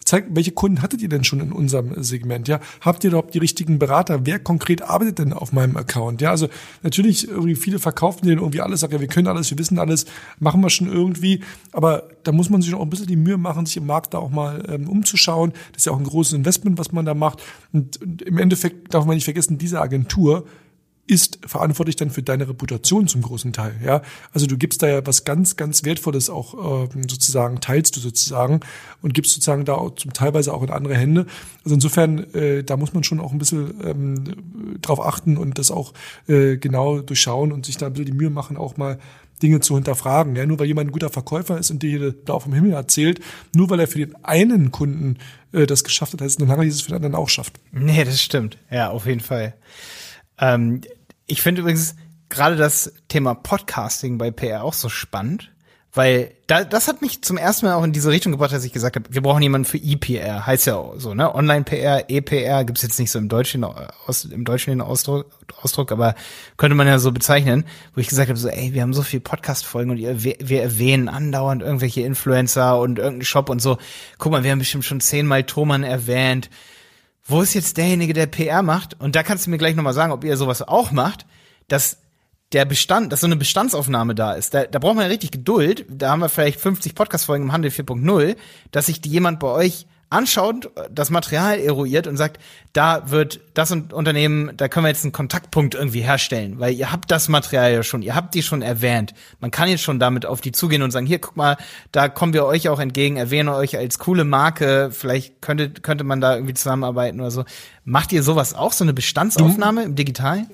zeigt, welche Kunden hattet ihr denn schon in unserem Segment? Ja, habt ihr überhaupt die richtigen Berater? Wer konkret arbeitet denn auf meinem Account? Ja, also natürlich irgendwie viele verkaufen denen irgendwie alles, sagen ja, wir können alles, wir wissen alles, machen wir schon irgendwie, aber da muss man sich auch ein bisschen die Mühe machen, sich im Markt da auch mal ähm, umzuschauen. Das ist ja auch ein großes Investment, was man da macht. Und, und im Endeffekt darf man nicht vergessen, diese Agentur ist verantwortlich dann für deine Reputation zum großen Teil. Ja, also du gibst da ja was ganz, ganz Wertvolles auch äh, sozusagen teilst du sozusagen und gibst sozusagen da auch zum teilweise auch in andere Hände. Also insofern, äh, da muss man schon auch ein bisschen ähm, drauf achten und das auch äh, genau durchschauen und sich da ein bisschen die Mühe machen, auch mal Dinge zu hinterfragen. Ja, nur weil jemand ein guter Verkäufer ist und dir da vom Himmel erzählt, nur weil er für den einen Kunden äh, das geschafft hat, heißt es noch lange, dass es für den anderen auch schafft. Nee, das stimmt. Ja, auf jeden Fall. Ähm, ich finde übrigens gerade das Thema Podcasting bei PR auch so spannend, weil da, das hat mich zum ersten Mal auch in diese Richtung gebracht, dass ich gesagt habe, wir brauchen jemanden für IPR. Heißt ja auch so, ne? Online-PR, EPR gibt's jetzt nicht so im Deutschen, aus, im Deutschen den Ausdruck, Ausdruck, aber könnte man ja so bezeichnen, wo ich gesagt habe, so, ey, wir haben so viel Podcast-Folgen und ihr, wir erwähnen andauernd irgendwelche Influencer und irgendeinen Shop und so. Guck mal, wir haben bestimmt schon zehnmal Thomann erwähnt wo ist jetzt derjenige, der PR macht? Und da kannst du mir gleich nochmal sagen, ob ihr sowas auch macht, dass der Bestand, dass so eine Bestandsaufnahme da ist. Da, da braucht man ja richtig Geduld. Da haben wir vielleicht 50 Podcast-Folgen im Handel 4.0, dass sich jemand bei euch anschaut, das Material eruiert und sagt, da wird das Unternehmen, da können wir jetzt einen Kontaktpunkt irgendwie herstellen, weil ihr habt das Material ja schon, ihr habt die schon erwähnt. Man kann jetzt schon damit auf die zugehen und sagen, hier, guck mal, da kommen wir euch auch entgegen, erwähnen euch als coole Marke, vielleicht könnte, könnte man da irgendwie zusammenarbeiten oder so. Macht ihr sowas auch, so eine Bestandsaufnahme im Digitalen?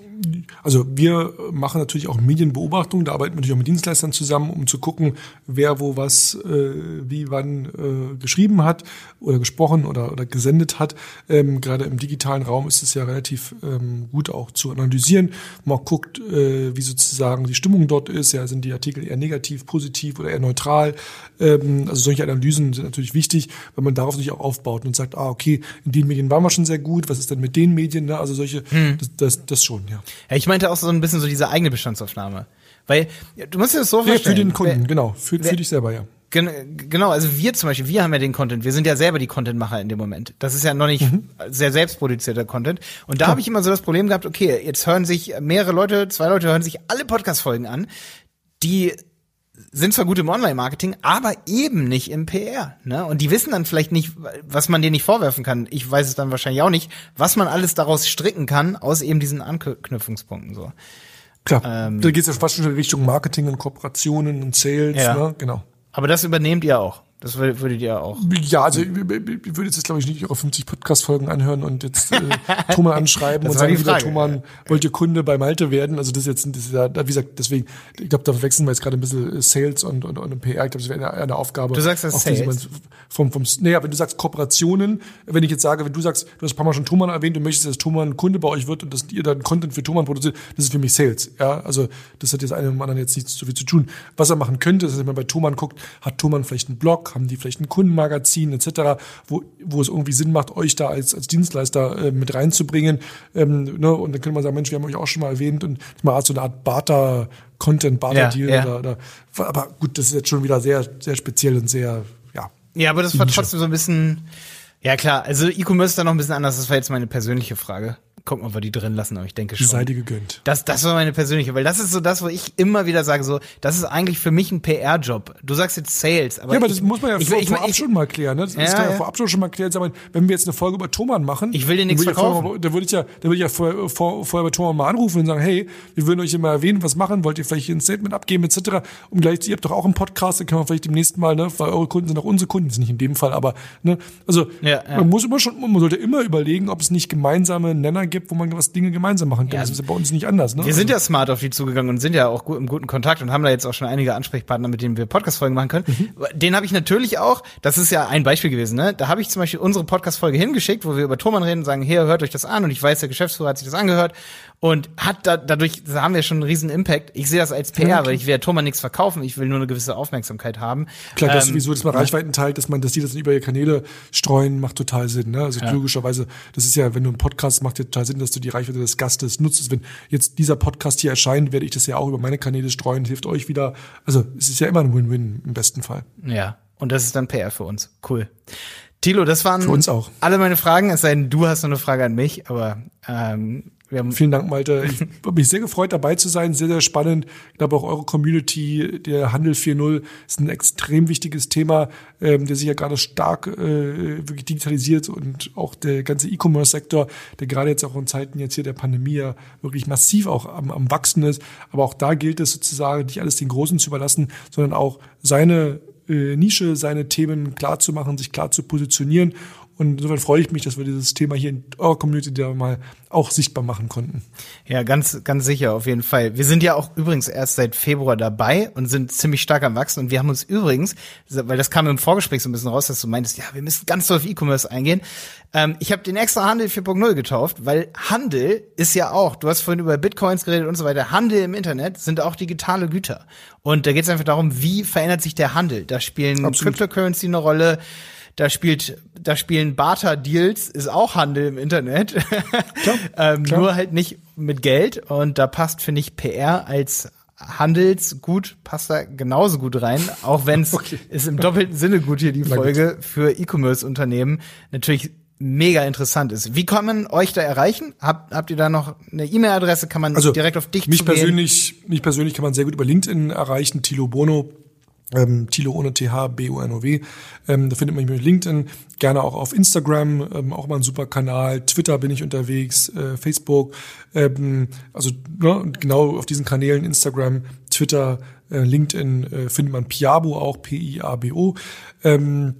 Also wir machen natürlich auch Medienbeobachtung, da arbeiten wir natürlich auch mit Dienstleistern zusammen, um zu gucken, wer wo was äh, wie wann äh, geschrieben hat oder gesprochen oder, oder gesendet hat. Ähm, gerade im digitalen Raum ist es ja relativ ähm, gut auch zu analysieren. Man guckt, äh, wie sozusagen die Stimmung dort ist. Ja, sind die Artikel eher negativ, positiv oder eher neutral? Ähm, also solche Analysen sind natürlich wichtig, weil man darauf natürlich auch aufbaut und sagt, ah, okay, in den Medien waren wir schon sehr gut, was ist denn mit den Medien? Ne? Also solche, hm. das, das, das schon, ja. Ja, ich meinte auch so ein bisschen so diese eigene Bestandsaufnahme. Weil, du musst dir das so vorstellen. Ja, für den Kunden, wer, genau. Für, wer, für dich selber, ja. Genau, also wir zum Beispiel, wir haben ja den Content, wir sind ja selber die Contentmacher in dem Moment. Das ist ja noch nicht mhm. sehr selbstproduzierter Content. Und da habe ich immer so das Problem gehabt, okay, jetzt hören sich mehrere Leute, zwei Leute hören sich alle Podcast-Folgen an, die sind zwar gut im Online-Marketing, aber eben nicht im PR. Ne? Und die wissen dann vielleicht nicht, was man denen nicht vorwerfen kann. Ich weiß es dann wahrscheinlich auch nicht, was man alles daraus stricken kann aus eben diesen Anknüpfungspunkten. So. Klar, ähm, da geht es ja fast schon in Richtung Marketing und Kooperationen und Sales. Ja. Ne? Genau. Aber das übernehmt ihr auch. Das würdet ihr auch. Ja, also ich, ich würde jetzt, glaube ich, nicht eure 50 Podcast-Folgen anhören und jetzt äh, Thomann anschreiben und sagen, wieder Thomann, wollt ihr Kunde bei Malte werden? Also das ist jetzt, das ist ja, wie gesagt, deswegen, ich glaube, da verwechseln wir jetzt gerade ein bisschen Sales und, und, und PR. Ich glaube, das wäre eine, eine Aufgabe. Du sagst das Sales? Vom, vom, naja, wenn du sagst Kooperationen, wenn ich jetzt sage, wenn du sagst, du hast ein paar Mal schon Thomann erwähnt, du möchtest, dass Thomann Kunde bei euch wird und dass ihr dann Content für Thomann produziert, das ist für mich Sales. Ja, also das hat jetzt einem anderen jetzt nichts so viel zu tun. Was er machen könnte, ist, wenn man bei Thomann guckt, hat Thomann vielleicht einen Blog, haben die vielleicht einen Kunden Magazin etc., wo, wo es irgendwie Sinn macht, euch da als, als Dienstleister äh, mit reinzubringen. Ähm, ne? Und dann könnte man sagen, Mensch, wir haben euch auch schon mal erwähnt und mal so eine Art Barter, Content, Barter-Deal ja, ja. oder, oder aber gut, das ist jetzt schon wieder sehr, sehr speziell und sehr, ja. Ja, aber das war trotzdem so ein bisschen, ja klar, also E-Commerce ist da noch ein bisschen anders, das war jetzt meine persönliche Frage gucken, ob wir die drin lassen, aber ich denke schon. Sei dir gegönnt. Das, das war meine persönliche, weil das ist so das, wo ich immer wieder sage, so, das ist eigentlich für mich ein PR-Job. Du sagst jetzt Sales, aber. Ja, aber das muss man ja ich, vor, ich, vorab schon mal klären, ne? Das ja, kann ja, ja vorab schon mal klären. Aber wenn wir jetzt eine Folge über Thomann machen. Ich will dir nichts verkaufen. da würde ich ja, da würde ich ja vorher, vor, vorher bei Thomann mal anrufen und sagen, hey, wir würden euch immer erwähnen, was machen, wollt ihr vielleicht hier ein Statement abgeben, etc. Und gleich, ihr habt doch auch einen Podcast, dann können wir vielleicht demnächst mal, ne, weil eure Kunden sind auch unsere Kunden, ist nicht in dem Fall, aber, ne, also, ja. man muss immer schon, man sollte immer überlegen, ob es nicht gemeinsame Nenner gibt, wo man was Dinge gemeinsam machen können. Ja, das ist ja bei uns nicht anders. Ne? Wir sind ja smart auf die zugegangen und sind ja auch gut, im guten Kontakt und haben da jetzt auch schon einige Ansprechpartner, mit denen wir Podcast-Folgen machen können. Mhm. Den habe ich natürlich auch, das ist ja ein Beispiel gewesen, ne? Da habe ich zum Beispiel unsere Podcast-Folge hingeschickt, wo wir über Thomann reden und sagen, hier, hört euch das an und ich weiß, der Geschäftsführer hat sich das angehört und hat da, dadurch, da haben wir schon einen riesen Impact. Ich sehe das als PR, ja, weil ich will ja Thomann nichts verkaufen, ich will nur eine gewisse Aufmerksamkeit haben. Klar, ähm, das sowieso, dass man Reichweiten teilt, dass man, dass die das über ihre Kanäle streuen, macht total Sinn. Ne? Also ja. logischerweise, das ist ja, wenn du einen Podcast macht, ja total Sinn, dass du die Reichweite des Gastes nutzt. Wenn jetzt dieser Podcast hier erscheint, werde ich das ja auch über meine Kanäle streuen, hilft euch wieder. Also es ist ja immer ein Win-Win im besten Fall. Ja, und das ist dann PR für uns. Cool. Tilo, das waren für uns auch. alle meine Fragen, es sei denn, du hast noch eine Frage an mich, aber ähm, Vielen Dank, Malte. Ich habe mich sehr gefreut, dabei zu sein. Sehr, sehr spannend. Ich glaube auch eure Community, der Handel 4.0 ist ein extrem wichtiges Thema, ähm, der sich ja gerade stark äh, wirklich digitalisiert und auch der ganze E-Commerce-Sektor, der gerade jetzt auch in Zeiten jetzt hier der Pandemie ja wirklich massiv auch am, am Wachsen ist. Aber auch da gilt es sozusagen, nicht alles den Großen zu überlassen, sondern auch seine äh, Nische, seine Themen klar zu machen, sich klar zu positionieren und insofern freue ich mich, dass wir dieses Thema hier in eurer Community da mal auch sichtbar machen konnten. Ja, ganz, ganz sicher, auf jeden Fall. Wir sind ja auch übrigens erst seit Februar dabei und sind ziemlich stark am Wachsen. Und wir haben uns übrigens, weil das kam im Vorgespräch so ein bisschen raus, dass du meintest, ja, wir müssen ganz doll auf E-Commerce eingehen. Ähm, ich habe den extra Handel 4.0 getauft, weil Handel ist ja auch, du hast vorhin über Bitcoins geredet und so weiter, Handel im Internet sind auch digitale Güter. Und da geht es einfach darum, wie verändert sich der Handel. Da spielen Absolut. Cryptocurrency eine Rolle da spielt, da spielen Barter-Deals, ist auch Handel im Internet. Klar, ähm, klar. Nur halt nicht mit Geld. Und da passt, finde ich, PR als Handelsgut passt da genauso gut rein, auch wenn es okay. ist im doppelten Sinne gut hier die Folge für E-Commerce-Unternehmen natürlich mega interessant ist. Wie kann man euch da erreichen? Habt, habt ihr da noch eine E-Mail-Adresse? Kann man also, direkt auf dich mich persönlich, mich persönlich kann man sehr gut über LinkedIn erreichen. Tilo Bono ähm, Tilo ohne TH, B-O-N-O-W. Ähm, da findet man mich mit LinkedIn, gerne auch auf Instagram, ähm, auch mal ein super Kanal. Twitter bin ich unterwegs, äh, Facebook. Ähm, also ne, genau auf diesen Kanälen Instagram, Twitter, äh, LinkedIn äh, findet man Piabo auch, P-I-A-B-O. Ähm,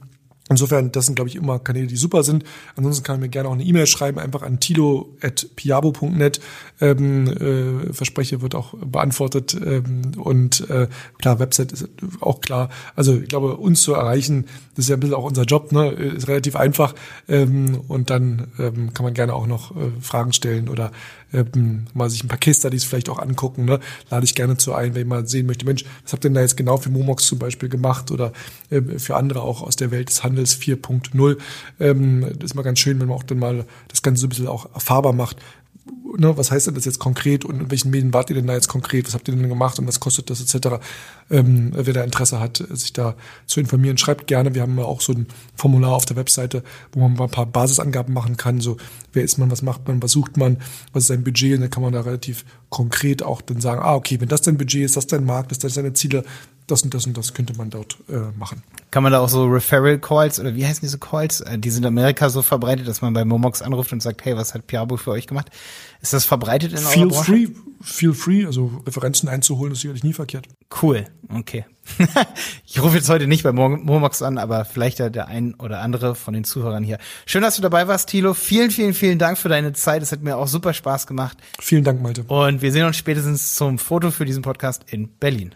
Insofern, das sind, glaube ich, immer Kanäle, die super sind. Ansonsten kann man mir gerne auch eine E-Mail schreiben, einfach an tilo.piabo.net. Ähm, äh, Verspreche wird auch beantwortet. Ähm, und äh, klar, Website ist auch klar. Also ich glaube, uns zu erreichen, das ist ja ein bisschen auch unser Job, ne? ist relativ einfach. Ähm, und dann ähm, kann man gerne auch noch äh, Fragen stellen oder ähm, mal sich ein paar Case Studies vielleicht auch angucken. Ne? Lade ich gerne zu ein, wenn ich mal sehen möchte, Mensch, was habt ihr denn da jetzt genau für Momox zum Beispiel gemacht oder äh, für andere auch aus der Welt des Handels 4.0. Ähm, das ist mal ganz schön, wenn man auch dann mal das Ganze so ein bisschen auch erfahrbar macht, ne, was heißt denn das jetzt konkret und in welchen Medien wart ihr denn da jetzt konkret, was habt ihr denn gemacht und was kostet das etc. Ähm, wer da Interesse hat, sich da zu informieren, schreibt gerne. Wir haben auch so ein Formular auf der Webseite, wo man mal ein paar Basisangaben machen kann, so wer ist man, was macht man, was sucht man, was ist sein Budget und dann kann man da relativ konkret auch dann sagen, ah okay, wenn das dein Budget ist, das dein Markt, das sind deine Ziele, das und das und das könnte man dort äh, machen. Kann man da auch so Referral Calls oder wie heißen diese Calls? Äh, die sind in Amerika so verbreitet, dass man bei Momox anruft und sagt, hey, was hat Piabo für euch gemacht? Ist das verbreitet in feel eurer Branche? Free, feel free, also Referenzen einzuholen ist sicherlich nie verkehrt. Cool, okay. ich rufe jetzt heute nicht bei Momox an, aber vielleicht der ein oder andere von den Zuhörern hier. Schön, dass du dabei warst, Thilo. Vielen, vielen, vielen Dank für deine Zeit. Es hat mir auch super Spaß gemacht. Vielen Dank, Malte. Und wir sehen uns spätestens zum Foto für diesen Podcast in Berlin.